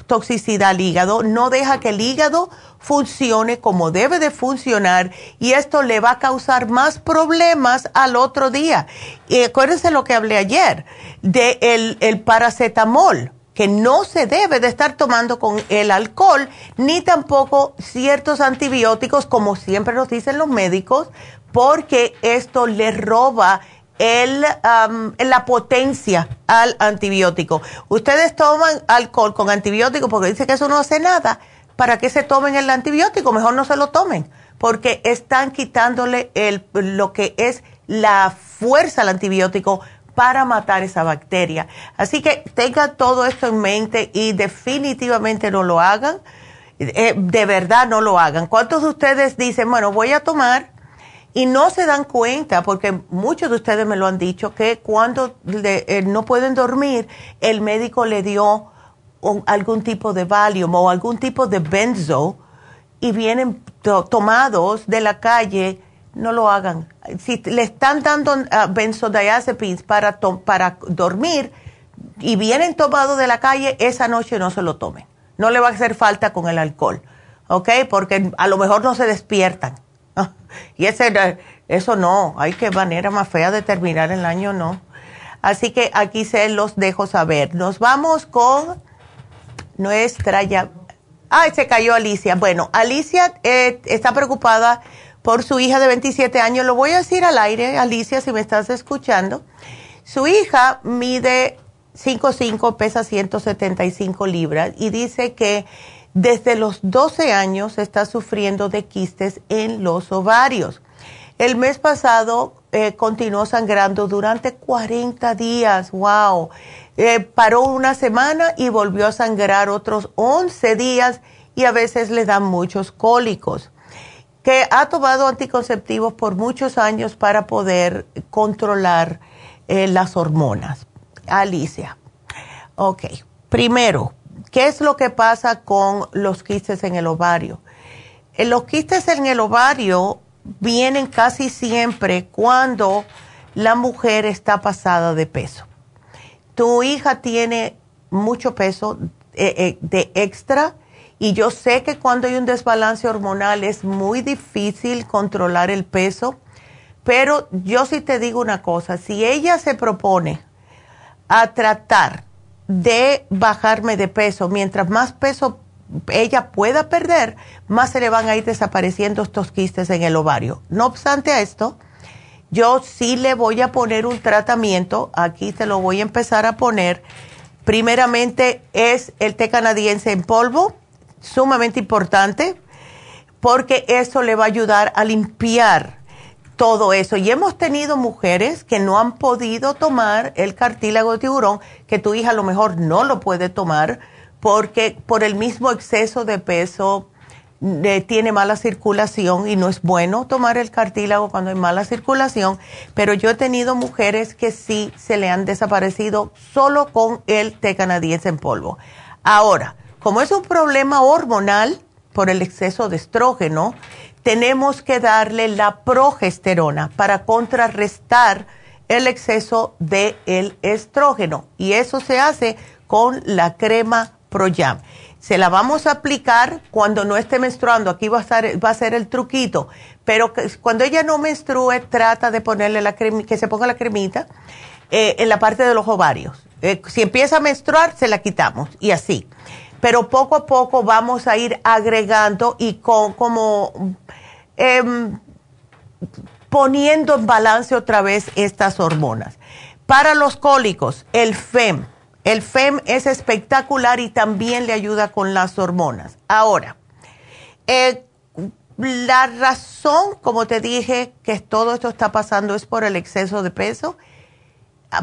toxicidad al hígado, no deja que el hígado funcione como debe de funcionar y esto le va a causar más problemas al otro día. Y acuérdense lo que hablé ayer de el, paracetamol que no se debe de estar tomando con el alcohol, ni tampoco ciertos antibióticos, como siempre nos dicen los médicos, porque esto le roba el, la potencia al antibiótico. Ustedes toman alcohol con antibiótico porque dicen que eso no hace nada. ¿Para qué se tomen el antibiótico? Mejor no se lo tomen, porque están quitándole el, lo que es la fuerza al antibiótico para matar esa bacteria. Así que tengan todo esto en mente y definitivamente no lo hagan. Eh, de verdad no lo hagan. ¿Cuántos de ustedes dicen, bueno, voy a tomar y no se dan cuenta, porque muchos de ustedes me lo han dicho, que cuando eh, no pueden dormir, el médico le dio algún tipo de Valium o algún tipo de benzo y vienen tomados de la calle, no lo hagan. Si le están dando uh, benzodiazepines para, para dormir y vienen tomados de la calle, esa noche no se lo tomen. No le va a hacer falta con el alcohol, ¿ok? Porque a lo mejor no se despiertan y ese, eso no, hay que manera más fea de terminar el año, no. Así que aquí se los dejo saber. Nos vamos con nuestra ya. Ay, se cayó Alicia. Bueno, Alicia eh, está preocupada por su hija de 27 años. Lo voy a decir al aire, Alicia, si me estás escuchando. Su hija mide 5'5, pesa 175 libras y dice que desde los 12 años está sufriendo de quistes en los ovarios. El mes pasado eh, continuó sangrando durante 40 días. ¡Wow! Eh, paró una semana y volvió a sangrar otros 11 días y a veces le dan muchos cólicos. Que ha tomado anticonceptivos por muchos años para poder controlar eh, las hormonas. Alicia. Ok. Primero, ¿Qué es lo que pasa con los quistes en el ovario? Eh, los quistes en el ovario vienen casi siempre cuando la mujer está pasada de peso. Tu hija tiene mucho peso eh, eh, de extra y yo sé que cuando hay un desbalance hormonal es muy difícil controlar el peso, pero yo sí te digo una cosa, si ella se propone a tratar de bajarme de peso. Mientras más peso ella pueda perder, más se le van a ir desapareciendo estos quistes en el ovario. No obstante a esto, yo sí le voy a poner un tratamiento, aquí te lo voy a empezar a poner. Primeramente es el té canadiense en polvo, sumamente importante, porque eso le va a ayudar a limpiar todo eso. Y hemos tenido mujeres que no han podido tomar el cartílago de tiburón, que tu hija a lo mejor no lo puede tomar porque por el mismo exceso de peso eh, tiene mala circulación y no es bueno tomar el cartílago cuando hay mala circulación, pero yo he tenido mujeres que sí se le han desaparecido solo con el té canadiense en polvo. Ahora, como es un problema hormonal por el exceso de estrógeno, tenemos que darle la progesterona para contrarrestar el exceso del el estrógeno. Y eso se hace con la crema Proyam. Se la vamos a aplicar cuando no esté menstruando. Aquí va a, estar, va a ser el truquito. Pero cuando ella no menstrue, trata de ponerle la crema, que se ponga la cremita eh, en la parte de los ovarios. Eh, si empieza a menstruar, se la quitamos. Y así. Pero poco a poco vamos a ir agregando y con, como Em, poniendo en balance otra vez estas hormonas. Para los cólicos, el FEM. El FEM es espectacular y también le ayuda con las hormonas. Ahora, eh, la razón, como te dije, que todo esto está pasando es por el exceso de peso.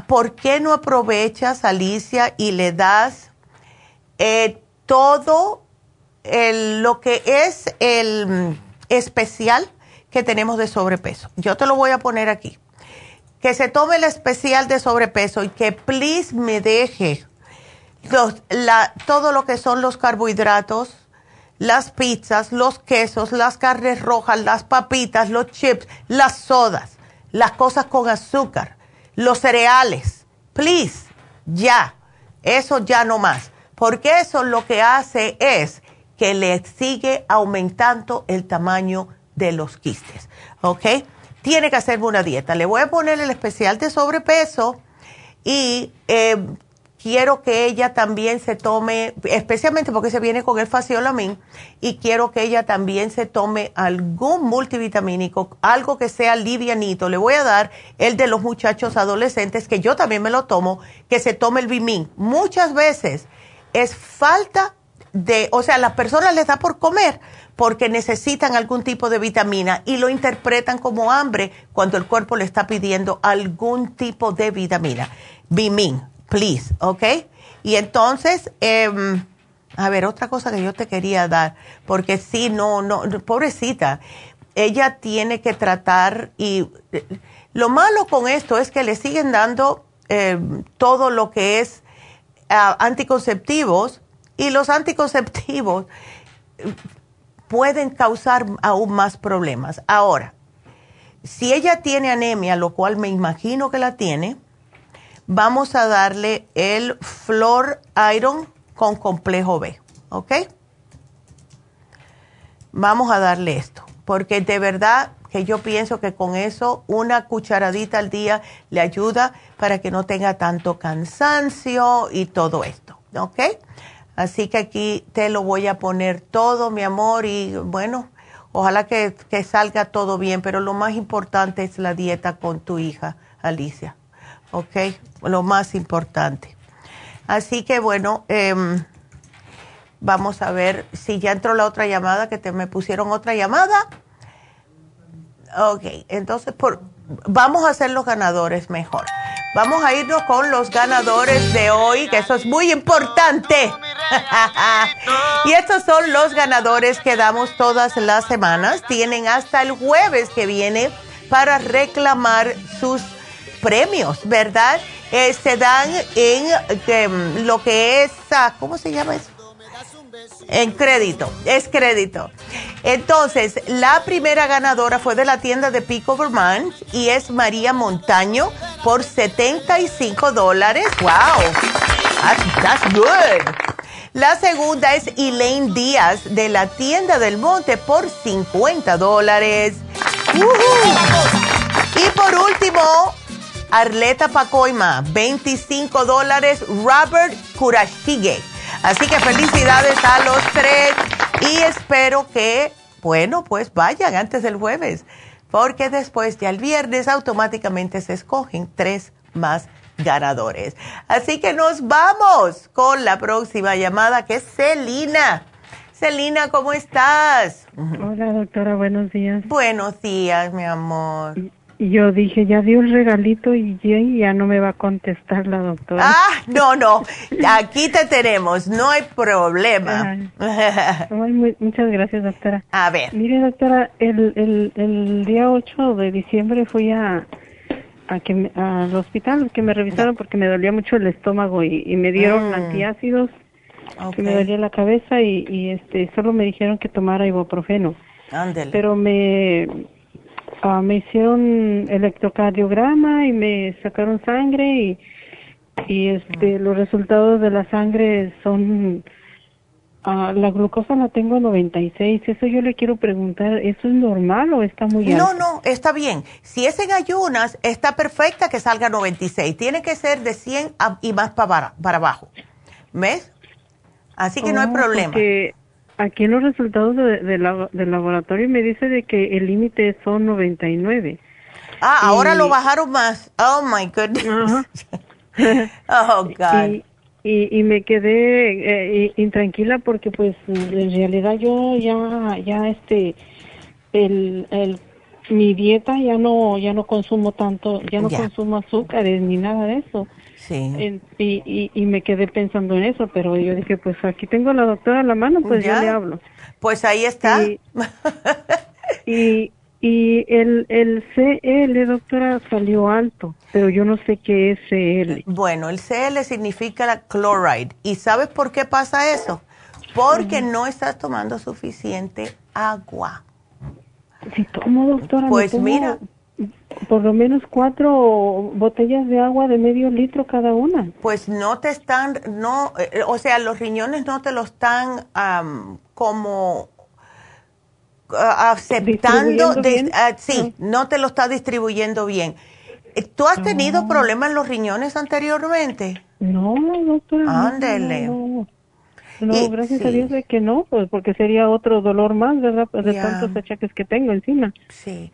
¿Por qué no aprovechas, Alicia, y le das eh, todo lo que es el especial que tenemos de sobrepeso. Yo te lo voy a poner aquí. Que se tome el especial de sobrepeso y que please me deje todo lo que son los carbohidratos, las pizzas, los quesos, las carnes rojas, las papitas, los chips, las sodas, las cosas con azúcar, los cereales. Please, ya. Eso ya no más, porque eso lo que hace es que le sigue aumentando el tamaño de los quistes, ¿ok? Tiene que hacerme una dieta. Le voy a poner el especial de sobrepeso y eh, quiero que ella también se tome, especialmente porque se viene con el faciolamin, y quiero que ella también se tome algún multivitamínico, algo que sea livianito. Le voy a dar el de los muchachos adolescentes, que yo también me lo tomo, que se tome el Bimin. Muchas veces es falta de, o sea, las personas les da por comer porque necesitan algún tipo de vitamina y lo interpretan como hambre cuando el cuerpo le está pidiendo algún tipo de vitamina. Bimin please, ¿ok? Y entonces, em, a ver, otra cosa que yo te quería dar, porque sí, no, no, pobrecita, ella tiene que tratar y eh, lo malo con esto es que le siguen dando em, todo lo que es ah, anticonceptivos y los anticonceptivos pueden causar aún más problemas. Ahora, si ella tiene anemia, lo cual me imagino que la tiene, vamos a darle el Flor Iron con complejo B, ¿ok? Vamos a darle esto, porque de verdad que yo pienso que con eso una cucharadita al día le ayuda para que no tenga tanto cansancio y todo esto, ¿ok? Así que aquí te lo voy a poner todo, mi amor, y bueno, ojalá que, salga todo bien, pero lo más importante es la dieta con tu hija, Alicia. ¿ok? Lo más importante. Así que bueno, em, vamos a ver si ya entró la otra llamada, que te me pusieron otra llamada. Ok, entonces por, vamos a hacer los ganadores mejor. Vamos a irnos con los ganadores de hoy, que eso es muy importante. y estos son los ganadores que damos todas las semanas. Tienen hasta el jueves que viene para reclamar sus premios, ¿verdad? Eh, se dan en em, lo que es, ah, ¿cómo se llama eso? En crédito, es crédito. Entonces, la primera ganadora fue de la tienda de Pico Vermont y es María Montaño por 75 dólares. ¡Wow! That's, good. La segunda es Elaine Díaz de la tienda del Monte por 50 dólares. Y por último, Arleta Pacoima, 25 dólares. Robert Kurashige. Así que felicidades a los tres y espero que, bueno, pues vayan antes del jueves, porque después ya el viernes automáticamente se escogen tres más ganadores. Así que nos vamos con la próxima llamada que es Celina. Celina, ¿cómo estás? Hola, doctora, buenos días. Buenos días, mi amor. Yo dije, ya dio un regalito y ya, no me va a contestar la doctora. Ah, no, no, aquí te tenemos, no hay problema. muchas gracias, doctora. A ver. Mire, doctora, el, el, el día 8 de diciembre fui a, a que al hospital que me revisaron porque me dolía mucho el estómago y, me dieron mm. antiácidos, que me dolía la cabeza y, y este solo me dijeron que tomara ibuprofeno. Pero me Ah, me hicieron electrocardiograma y me sacaron sangre y, y este los resultados de la sangre son ah, la glucosa la tengo a 96. Eso yo le quiero preguntar, ¿eso es normal o está muy alto? No, no, está bien. Si es en ayunas, está perfecta que salga a 96. Tiene que ser de 100 y más para, para abajo. ¿Ves? Así que no hay oh, problema. Aquí en los resultados de, del laboratorio me dice de que el límite son 99. Ah, ahora lo bajaron más. Oh my goodness. oh God. Y, y, me quedé eh, intranquila porque pues en realidad yo ya ya este el, el mi dieta ya no ya no consumo tanto, ya no consumo azúcares ni nada de eso. Sí. y, y, me quedé pensando en eso, pero yo dije, pues aquí tengo a la doctora a la mano, pues ya, le hablo. Pues ahí está. Y, y, el, el CL, doctora, salió alto, pero yo no sé qué es CL. Bueno, el CL significa la chloride. ¿Y sabes por qué pasa eso? Porque no estás tomando suficiente agua. Si tomo, doctora. Pues mira, por lo menos cuatro botellas de agua de medio litro cada una. Pues no te están, no, eh, o sea, los riñones no te lo están como aceptando, ah, sí, no te lo está distribuyendo bien. ¿Tú has tenido problemas en los riñones anteriormente? No, doctora. Ándele. No, gracias a Dios de que no, pues porque sería otro dolor más, ¿verdad? De tantos achaques que tengo encima. Sí.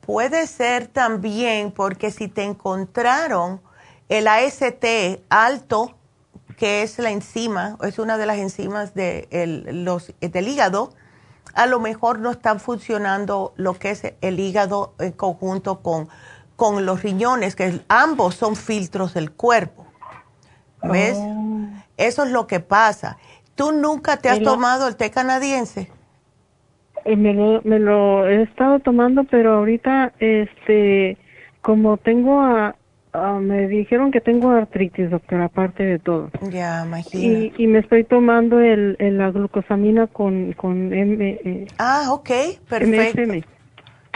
Puede ser también porque si te encontraron el AST alto, que es la enzima, es una de las enzimas de los, del hígado, a lo mejor no están funcionando lo que es el hígado en conjunto con, con los riñones, que ambos son filtros del cuerpo. ¿Ves? Oh. Eso es lo que pasa. ¿Tú nunca te has tomado el té canadiense? Eh, me, lo, me lo he estado tomando, pero ahorita, este, como tengo a, me dijeron que tengo artritis, doctor, aparte de todo. Ya, imagino. Y, me estoy tomando el, la glucosamina con, con M. Eh, ah, ok, perfecto.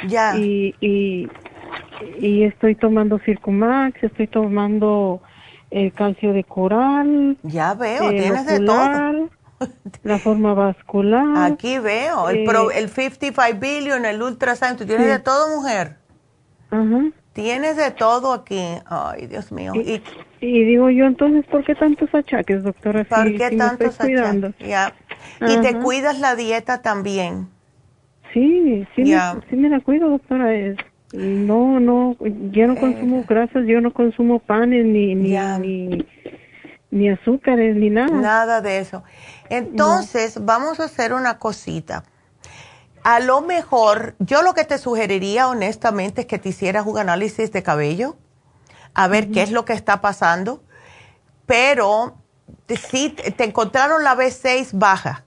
Ya. Y, y, y estoy tomando Circumax, estoy tomando el calcio de coral. Ya veo, tienes de todo. La forma vascular. Aquí veo, el, el 55 billion, el ultrasound, tú tienes de todo, mujer. Ajá. Tienes de todo aquí. Ay, Dios mío. Y, y, digo yo, entonces, ¿por qué tantos achaques, doctora? ¿Por qué tantos achaques? Ya. Y te cuidas la dieta también. Sí, sí, me, sí me la cuido, doctora. Es, no, no, yo no eh. consumo grasas, yo no consumo panes ni, ni, ni, ni azúcares, ni nada. Nada de eso. Entonces, vamos a hacer una cosita. A lo mejor, yo lo que te sugeriría honestamente es que te hicieras un análisis de cabello, a ver qué es lo que está pasando, pero si te encontraron la B6 baja.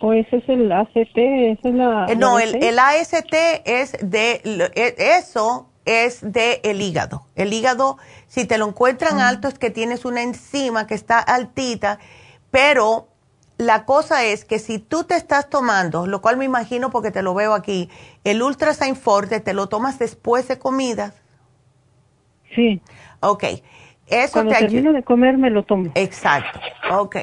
¿O ese es el ACT? es la, eh, no, el, el, AST es de, e, eso es de el hígado. El hígado, si te lo encuentran alto, es que tienes una enzima que está altita, pero la cosa es que si tú te estás tomando, lo cual me imagino porque te lo veo aquí, el Ultrasign Forte, ¿te lo tomas después de comida? Sí. Ok. Eso Cuando termino de comer me lo tomo. Exacto. Ok.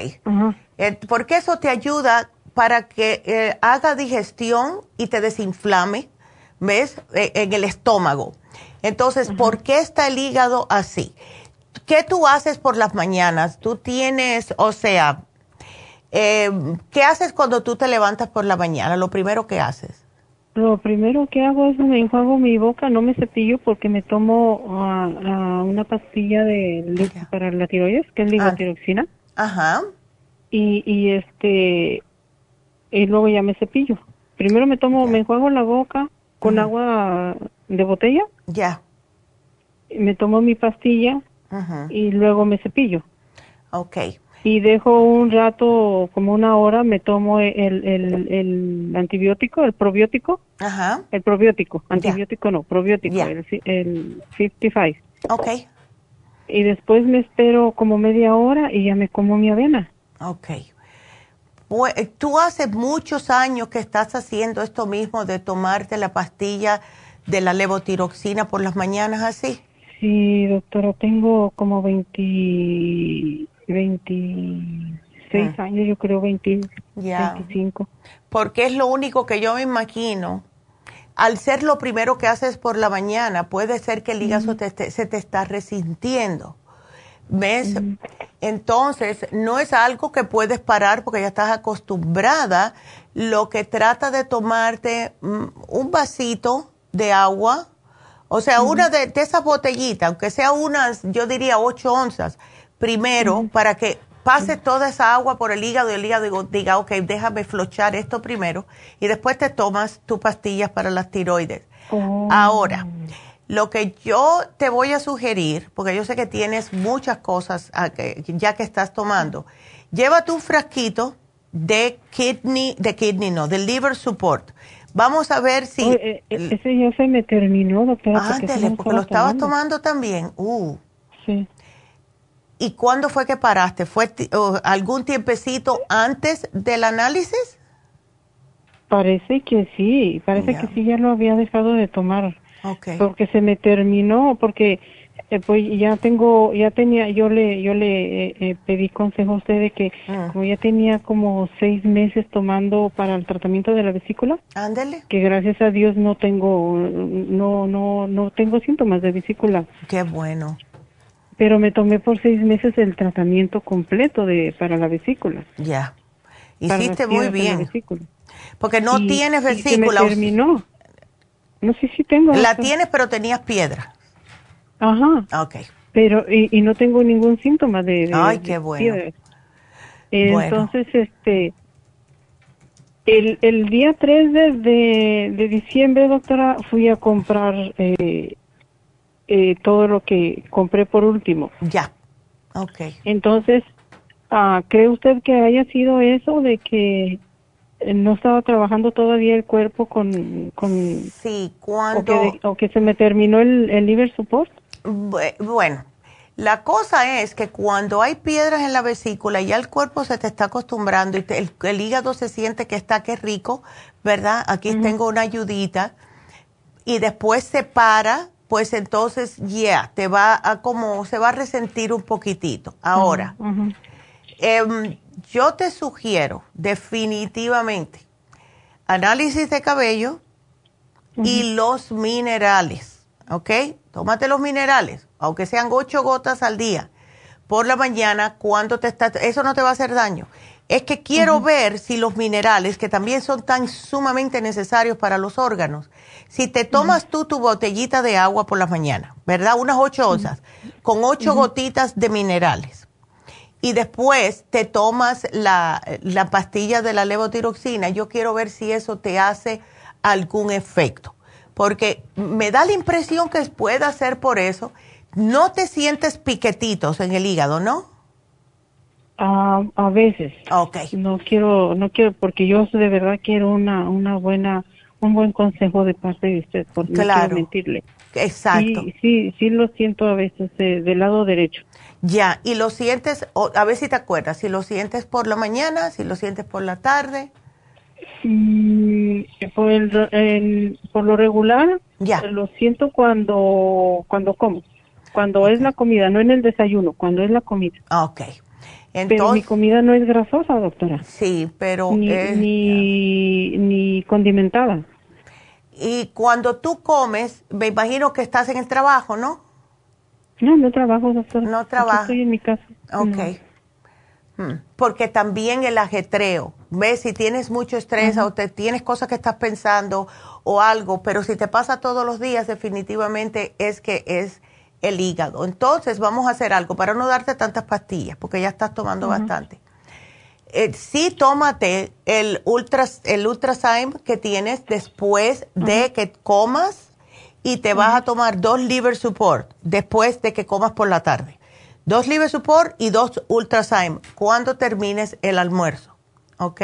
Eh, porque eso te ayuda para que eh, haga digestión y te desinflame, ¿ves? Eh, en el estómago. Entonces, ¿por qué está el hígado así? ¿Qué tú haces por las mañanas? Tú tienes, o sea, eh, ¿qué haces cuando tú te levantas por la mañana? Lo primero que haces. Lo primero que hago es me enjuago mi boca, no me cepillo porque me tomo ah, ah, una pastilla de para la tiroides, que es levotiroxina. Ah. Ajá. Y, y este y luego ya me cepillo. Primero me tomo, me enjuago la boca con agua de botella. Ya. Me tomo mi pastilla y luego me cepillo. Okay y dejo un rato, como una hora, me tomo el, el, el antibiótico, el probiótico. Ajá. El probiótico, antibiótico no, probiótico, el, el 55. Ok. Y después me espero como media hora y ya me como mi avena. Ok. Pues, Tú hace muchos años que estás haciendo esto mismo de tomarte la pastilla de la levotiroxina por las mañanas así. Sí, doctora, tengo como 20 26 ah. años, yo creo 20, 25. Porque es lo único que yo me imagino. Al ser lo primero que haces por la mañana, puede ser que el hígado se te está resintiendo. ¿Ves? Entonces, no es algo que puedes parar porque ya estás acostumbrada. Lo que trata de tomarte mm, un vasito de agua, o sea, una de, de esas botellitas, aunque sea unas, yo diría 8 onzas, primero para que pase toda esa agua por el hígado y el hígado diga, ok, déjame flochar esto primero y después te tomas tus pastillas para las tiroides. Oh. Ahora, lo que yo te voy a sugerir, porque yo sé que tienes muchas cosas ya que estás tomando, lleva tu frasquito de kidney, de kidney no, de liver support. Vamos a ver si... Eh, ese ya se me terminó, doctora. Ándale, porque, lo estabas tomando también. Uh. Sí. ¿Y cuándo fue que paraste? ¿Fue algún tiempecito antes del análisis? Parece que sí, parece que sí ya lo había dejado de tomar. Okay. Porque se me terminó, porque eh, pues ya tengo, ya tenía, yo le, yo le eh, eh, pedí consejo a usted de que Ah. como ya tenía como seis meses tomando para el tratamiento de la vesícula, Ándele. que gracias a Dios no tengo, no, no, no tengo síntomas de vesícula. Qué bueno. Pero me tomé por seis meses el tratamiento completo de para la vesícula. Ya. Hiciste muy bien. Porque no Y- tienes y me vesícula. o- terminó. No sé si tengo. La tienes, pero tenías piedra. Ajá. Ok. Pero, y, y no tengo ningún síntoma de. de- Ay, qué bueno. piedras. Bueno. Entonces, este. El, el día 3 de, de, de diciembre, doctora, fui a comprar eh, eh, todo lo que compré por último. Ya. Ok. Entonces, ah, ¿cree usted que haya sido eso de que eh, no estaba trabajando todavía el cuerpo con... con Sí, o, cuando... que o que se me terminó el, el liver support? Bu- Bueno, la cosa es que cuando hay piedras en la vesícula, ya el cuerpo se te está acostumbrando y te- el, el hígado se siente que está, que rico, ¿verdad? Aquí tengo una ayudita. Y después se para, pues entonces, ya, te va a como, se va a resentir un poquitito. Ahora. Em, yo te sugiero definitivamente análisis de cabello y los minerales, ¿ok? Tómate los minerales, aunque sean ocho gotas al día, por la mañana, cuando te está, eso no te va a hacer daño. Es que quiero ver si los minerales, que también son tan sumamente necesarios para los órganos, si te tomas tú tu botellita de agua por la mañana, ¿verdad? Unas ocho onzas, con ocho gotitas de minerales y después te tomas la, la pastilla de la levotiroxina, yo quiero ver si eso te hace algún efecto. Porque me da la impresión que puede ser por eso. No te sientes piquetitos en el hígado, ¿no? Ah, a veces. Ok. No quiero, no quiero, porque yo de verdad quiero una, una buena, un buen consejo de parte de usted, por no Claro. quiero mentirle. Exacto. Sí, sí, sí lo siento a veces eh, del lado derecho. Ya, y lo sientes, o- a ver si te acuerdas, si lo sientes por la mañana, si lo sientes por la tarde. Mm, por, el, el- por lo regular, Ya. lo siento cuando, cuando como. Cuando es la comida, no en el desayuno, cuando es la comida. Ok. Pero mi Entonces, comida no es grasosa, doctora. sí, pero... Ni, es- ni, ni condimentada. y cuando tú comes, me imagino que estás en el trabajo, ¿no? No, no trabajo, doctora. No Aquí trabaja. Estoy en mi casa. Ok. Hmm. Porque también el ajetreo, ves, si tienes mucho estrés o te tienes cosas que estás pensando o algo, pero si te pasa todos los días, definitivamente es que es el hígado. Entonces, vamos a hacer algo para no darte tantas pastillas, porque ya estás tomando bastante. Eh, sí, tómate el ultra, el que tienes después de que comas y te vas a tomar dos liver support después de que comas por la tarde. Dos liver support y dos Ultrazyme cuando termines el almuerzo. ¿Ok?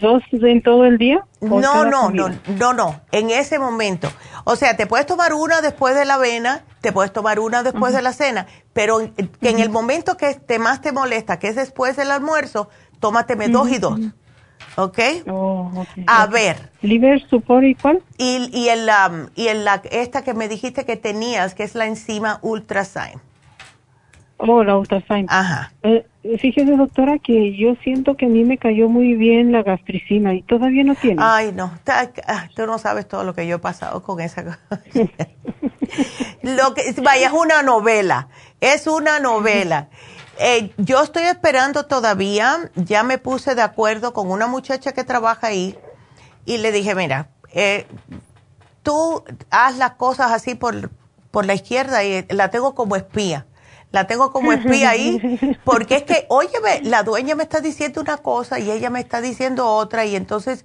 ¿Dos en todo el día? ¿O No, no, comida? no, no, no, en ese momento. O sea, te puedes tomar una después de la avena, te puedes tomar una después de la cena, pero en, que en el momento que te más te molesta, que es después del almuerzo, tómateme dos y dos. ¿Ok? Oh, ok, A ver. ¿Liver support y cuál? Y, y, el, um, y el, la, esta que me dijiste que tenías, que es la enzima Ultrasign. Oh, la ultrasign. Ajá. Eh, fíjese, doctora, que yo siento que a mí me cayó muy bien la gastricina y todavía no tiene. Ay, no, ah, tú no sabes todo lo que yo he pasado con esa lo que, vaya, es una novela, es una novela. Eh, yo estoy esperando todavía, ya me puse de acuerdo con una muchacha que trabaja ahí y le dije, mira, eh, tú haz las cosas así por, por la izquierda y la tengo como espía. La tengo como espía ahí, porque es que, óyeme, la dueña me está diciendo una cosa y ella me está diciendo otra, y entonces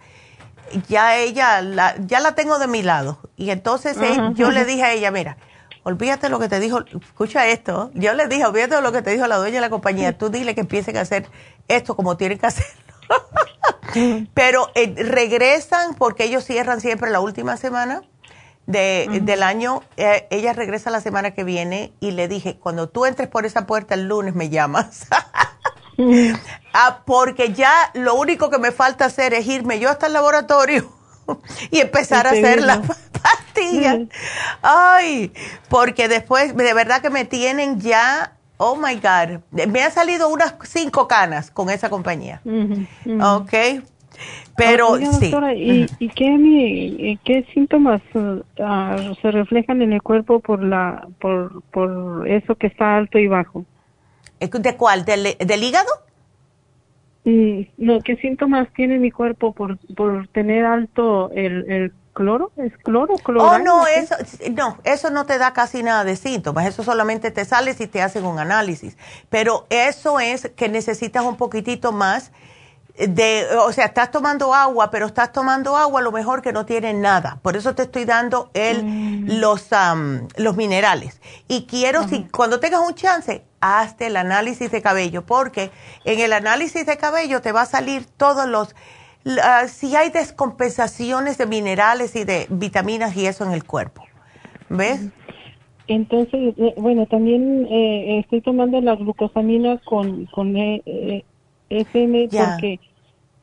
ya ella, la, ya la tengo de mi lado. Y entonces eh, yo le dije a ella, mira, olvídate lo que te dijo, escucha esto, yo le dije, olvídate lo que te dijo la dueña de la compañía, tú dile que empiecen a hacer esto como tienen que hacerlo. Pero eh, regresan porque ellos cierran siempre la última semana de, del año. Eh, ella regresa la semana que viene y le dije, cuando tú entres por esa puerta el lunes me llamas. ah, porque ya lo único que me falta hacer es irme yo hasta el laboratorio y empezar a hacer la pastilla. Ay, porque después de verdad que me tienen ya, oh my God, me han salido unas cinco canas con esa compañía. Ok. Pero sí. ¿y, y qué, qué síntomas uh, ah, se reflejan en el cuerpo por la por, por eso que está alto y bajo? ¿De cuál? ¿Del, del hígado? Mm, no, ¿qué síntomas tiene mi cuerpo por, por tener alto el, el cloro? ¿Es cloro? cloro oh, no, eso, no, eso no te da casi nada de síntomas. Eso solamente te sale si te hacen un análisis. Pero eso es que necesitas un poquitito más de, o sea, estás tomando agua, pero estás tomando agua a lo mejor que no tiene nada. Por eso te estoy dando el, mm. los, los minerales. Y quiero, si cuando tengas un chance, hazte el análisis de cabello, porque en el análisis de cabello te va a salir todos los, si hay descompensaciones de minerales y de vitaminas y eso en el cuerpo. ¿Ves? Entonces, eh, bueno, también eh, estoy tomando la glucosamina con, con eh, FM porque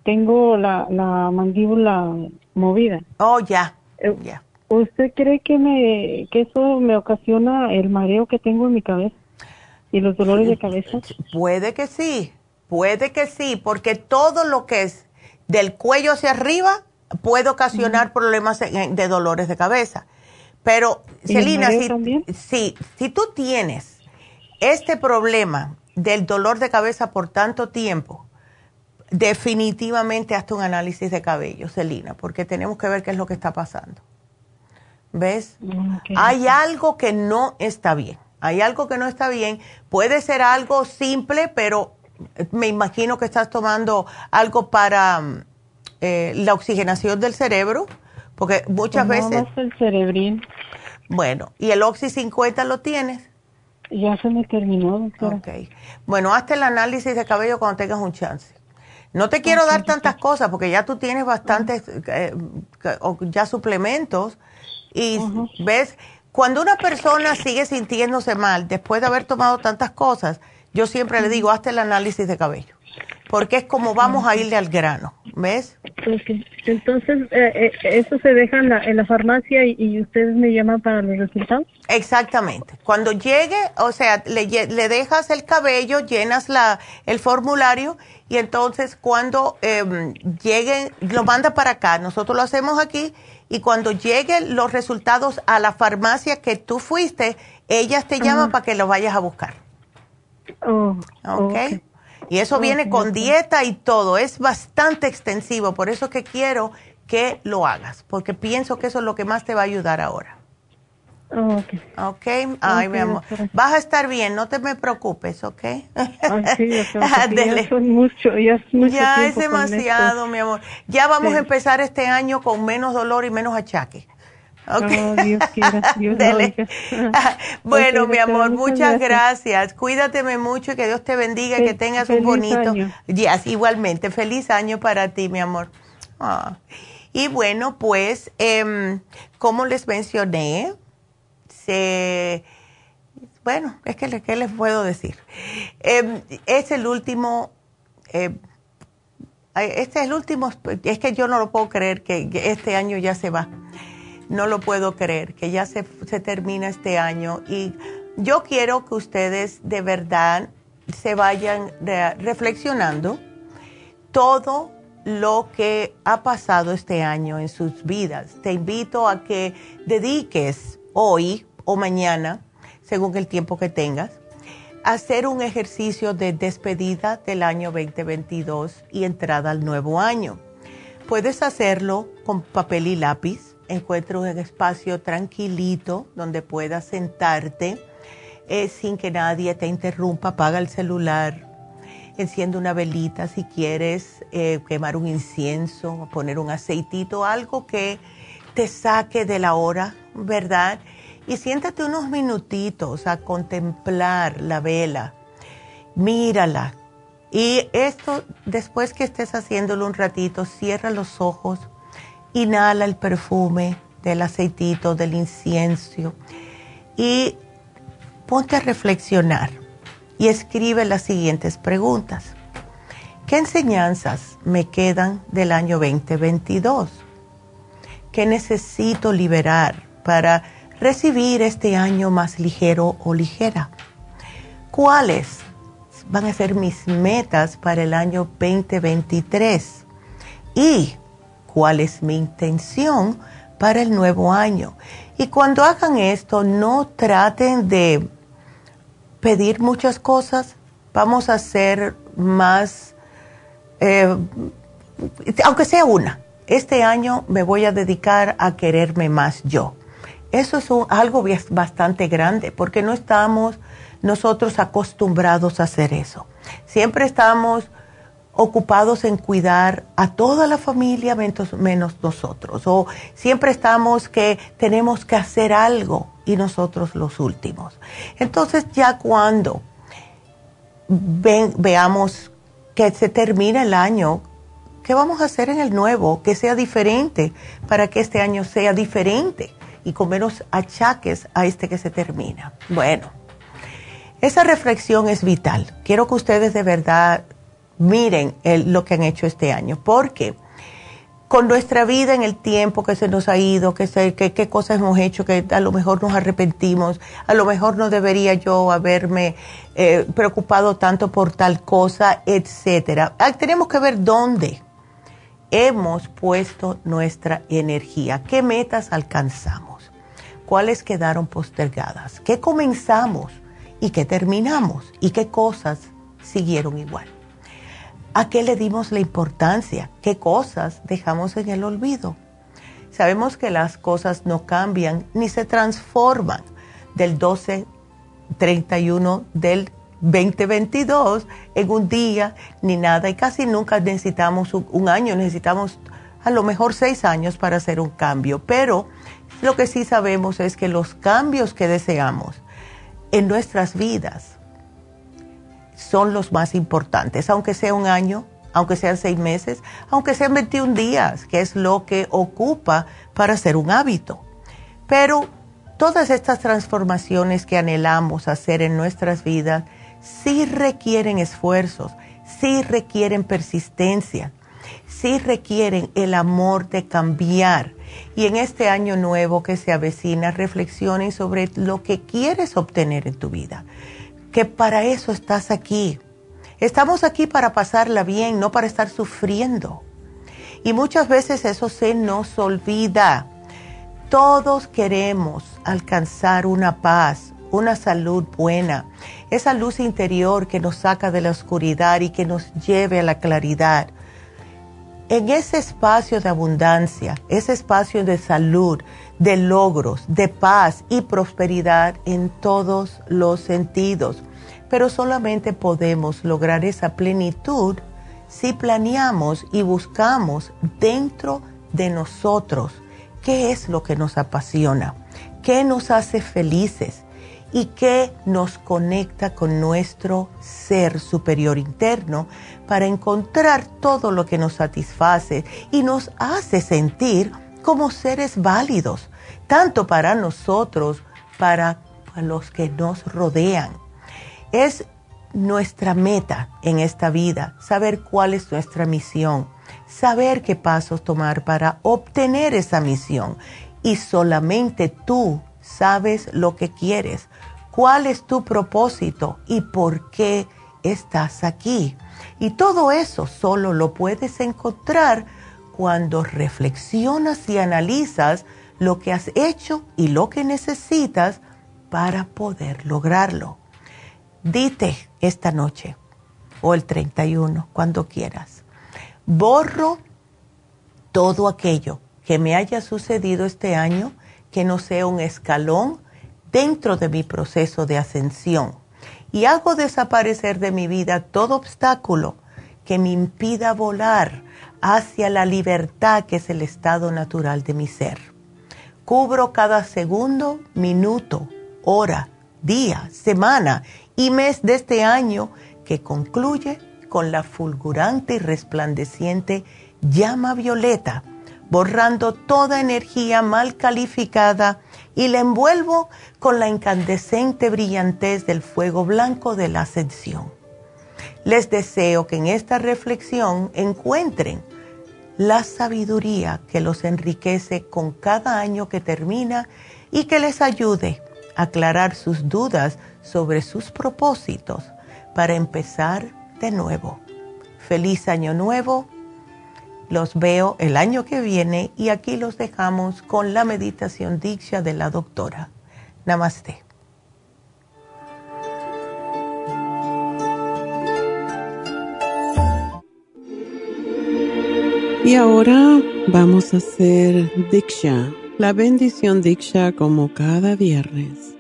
tengo la, la mandíbula movida. Oh, ya. ya. ¿Usted cree que me que eso me ocasiona el mareo que tengo en mi cabeza y los dolores de cabeza? Puede que sí, puede que sí, porque todo lo que es del cuello hacia arriba puede ocasionar problemas de dolores de cabeza. Pero, Celina, si, si, si tú tienes este problema del dolor de cabeza por tanto tiempo, definitivamente hazte un análisis de cabello, Celina, porque tenemos que ver qué es lo que está pasando. ¿Ves? Hay algo que no está bien. Hay algo que no está bien. Puede ser algo simple, pero me imagino que estás tomando algo para eh, la oxigenación del cerebro, porque muchas pues veces... el cerebrín. Bueno, ¿y el Oxy 50 lo tienes? Ya se me terminó, doctora. Ok. Bueno, hazte el análisis de cabello cuando tengas un chance. No te quiero dar tantas cosas porque ya tú tienes bastantes, eh, ya suplementos y ves, cuando una persona sigue sintiéndose mal después de haber tomado tantas cosas, yo siempre le digo, hazte el análisis de cabello porque es como vamos a irle al grano, ¿ves? Entonces, eh, eh, ¿eso se deja en la, en la farmacia y, ustedes me llaman para los resultados? Exactamente. Cuando llegue, o sea, le, le dejas el cabello, llenas la, el formulario y entonces cuando eh, llegue, lo manda para acá. Nosotros lo hacemos aquí y cuando lleguen los resultados a la farmacia que tú fuiste, ellas te llaman para que lo vayas a buscar. Oh, ¿Ok? Y eso viene con dieta y todo. Es bastante extensivo. Por eso que quiero que lo hagas. Porque pienso que eso es lo que más te va a ayudar ahora. ok. Ok. Ay, mi amor. Vas a estar bien. No te me preocupes, ¿ok? Ay, sí, ya, son mucho, ya es mucho Ya es demasiado, mi amor. Ya vamos a empezar este año con menos dolor y menos achaque. Okay. Dios Dios bueno, mi amor, muchas gracias. Cuídateme mucho y que Dios te bendiga que tengas un bonito. Yes, igualmente, feliz año para ti, mi amor. Ah. Y bueno, pues, eh, como les mencioné, se, bueno, es que ¿qué les puedo decir? Em, es el último, eh, este es el último, es que yo no lo puedo creer que este año ya se va no lo puedo creer, que ya se, termina este año y yo quiero que ustedes de verdad se vayan reflexionando todo lo que ha pasado este año en sus vidas. Te invito a que dediques hoy o mañana, según el tiempo que tengas, a hacer un ejercicio de despedida del año 2022 y entrada al nuevo año. Puedes hacerlo con papel y lápiz encuentre un espacio tranquilito donde puedas sentarte eh, sin que nadie te interrumpa. Apaga el celular, enciende una velita si quieres, eh, quemar un incienso, poner un aceitito, algo que te saque de la hora, ¿verdad? Y siéntate unos minutitos a contemplar la vela. Mírala. Y esto, después que estés haciéndolo un ratito, cierra los ojos Inhala el perfume del aceitito, del incienso y ponte a reflexionar y escribe las siguientes preguntas. ¿Qué enseñanzas me quedan del año 2022? ¿Qué necesito liberar para recibir este año más ligero o ligera? ¿Cuáles van a ser mis metas para el año 2023? ¿Y cuál es mi intención para el nuevo año? Y cuando hagan esto, no traten de pedir muchas cosas. Vamos a hacer más, eh, aunque sea una. Este año me voy a dedicar a quererme más yo. Eso es algo bastante grande porque no estamos nosotros acostumbrados a hacer eso. Siempre estamos ocupados en cuidar a toda la familia menos, menos, nosotros. O siempre estamos que tenemos que hacer algo y nosotros los últimos. Entonces ya cuando veamos que se termina el año, ¿qué vamos a hacer en el nuevo? Que sea diferente para que este año sea diferente y con menos achaques a este que se termina. Bueno, esa reflexión es vital. Quiero que ustedes de verdad miren lo que han hecho este año, porque con nuestra vida en el tiempo que se nos ha ido, que, qué cosas hemos hecho, que a lo mejor nos arrepentimos, a lo mejor no debería yo haberme eh, preocupado tanto por tal cosa, etcétera. Ah, tenemos que ver dónde hemos puesto nuestra energía, qué metas alcanzamos, cuáles quedaron postergadas, qué comenzamos y qué terminamos y qué cosas siguieron igual. ¿A qué le dimos la importancia? ¿Qué cosas dejamos en el olvido? Sabemos que las cosas no cambian ni se transforman del 12-31 del 2022 en un día ni nada y casi nunca necesitamos un, año, necesitamos a lo mejor seis años para hacer un cambio, pero lo que sí sabemos es que los cambios que deseamos en nuestras vidas son los más importantes, aunque sea un año, aunque sean seis meses, aunque sean 21 días, que es lo que ocupa para hacer un hábito. Pero todas estas transformaciones que anhelamos hacer en nuestras vidas sí requieren esfuerzos, sí requieren persistencia, sí requieren el amor de cambiar. Y en este año nuevo que se avecina, reflexionen sobre lo que quieres obtener en tu vida que para eso estás aquí. Estamos aquí para pasarla bien, no para estar sufriendo. Y muchas veces eso se nos olvida. Todos queremos alcanzar una paz, una salud buena, esa luz interior que nos saca de la oscuridad y que nos lleve a la claridad. En ese espacio de abundancia, ese espacio de salud, de logros, de paz y prosperidad en todos los sentidos. Pero solamente podemos lograr esa plenitud si planeamos y buscamos dentro de nosotros qué es lo que nos apasiona, qué nos hace felices y qué nos conecta con nuestro ser superior interno para encontrar todo lo que nos satisface y nos hace sentir como seres válidos, tanto para nosotros, para, los que nos rodean. Es nuestra meta en esta vida, saber cuál es nuestra misión, saber qué pasos tomar para obtener esa misión. Y solamente tú sabes lo que quieres, cuál es tu propósito y por qué estás aquí. Y todo eso solo lo puedes encontrar cuando reflexionas y analizas lo que has hecho y lo que necesitas para poder lograrlo. Dite esta noche o el 31, cuando quieras, borro todo aquello que me haya sucedido este año que no sea un escalón dentro de mi proceso de ascensión y hago desaparecer de mi vida todo obstáculo que me impida volar hacia la libertad que es el estado natural de mi ser. Cubro cada segundo, minuto, hora, día, semana y mes de este año que concluye con la fulgurante y resplandeciente llama violeta, borrando toda energía mal calificada y la envuelvo con la incandescente brillantez del fuego blanco de la ascensión. Les deseo que en esta reflexión encuentren la sabiduría que los enriquece con cada año que termina y que les ayude a aclarar sus dudas sobre sus propósitos para empezar de nuevo. Feliz año nuevo. Los veo el año que viene y aquí los dejamos con la meditación dicha de la doctora. Namaste. Y ahora vamos a hacer Diksha, la bendición Diksha como cada viernes.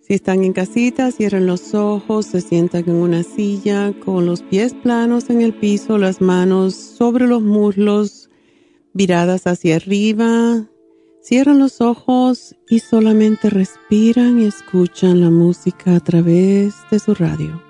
Si están en casita, cierren los ojos, se sientan en una silla con los pies planos en el piso, las manos sobre los muslos, viradas hacia arriba. Cierran los ojos y solamente respiran y escuchan la música a través de su radio.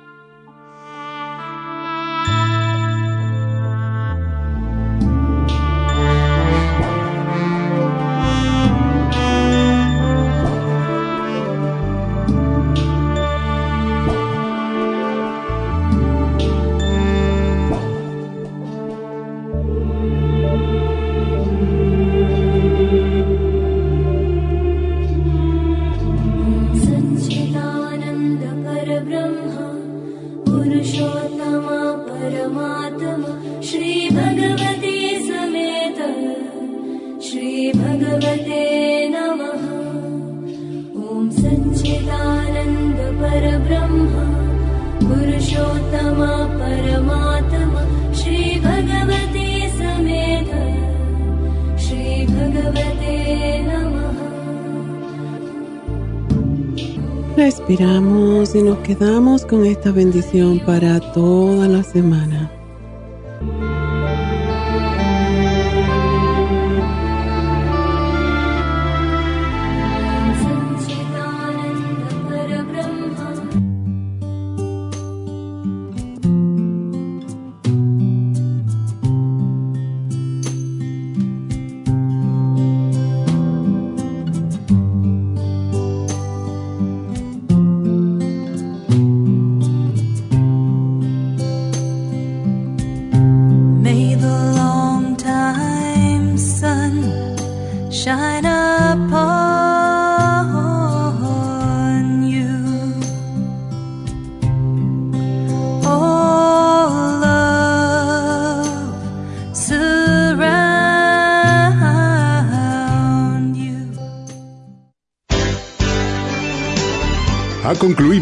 Respiramos y nos quedamos con esta bendición para toda la semana.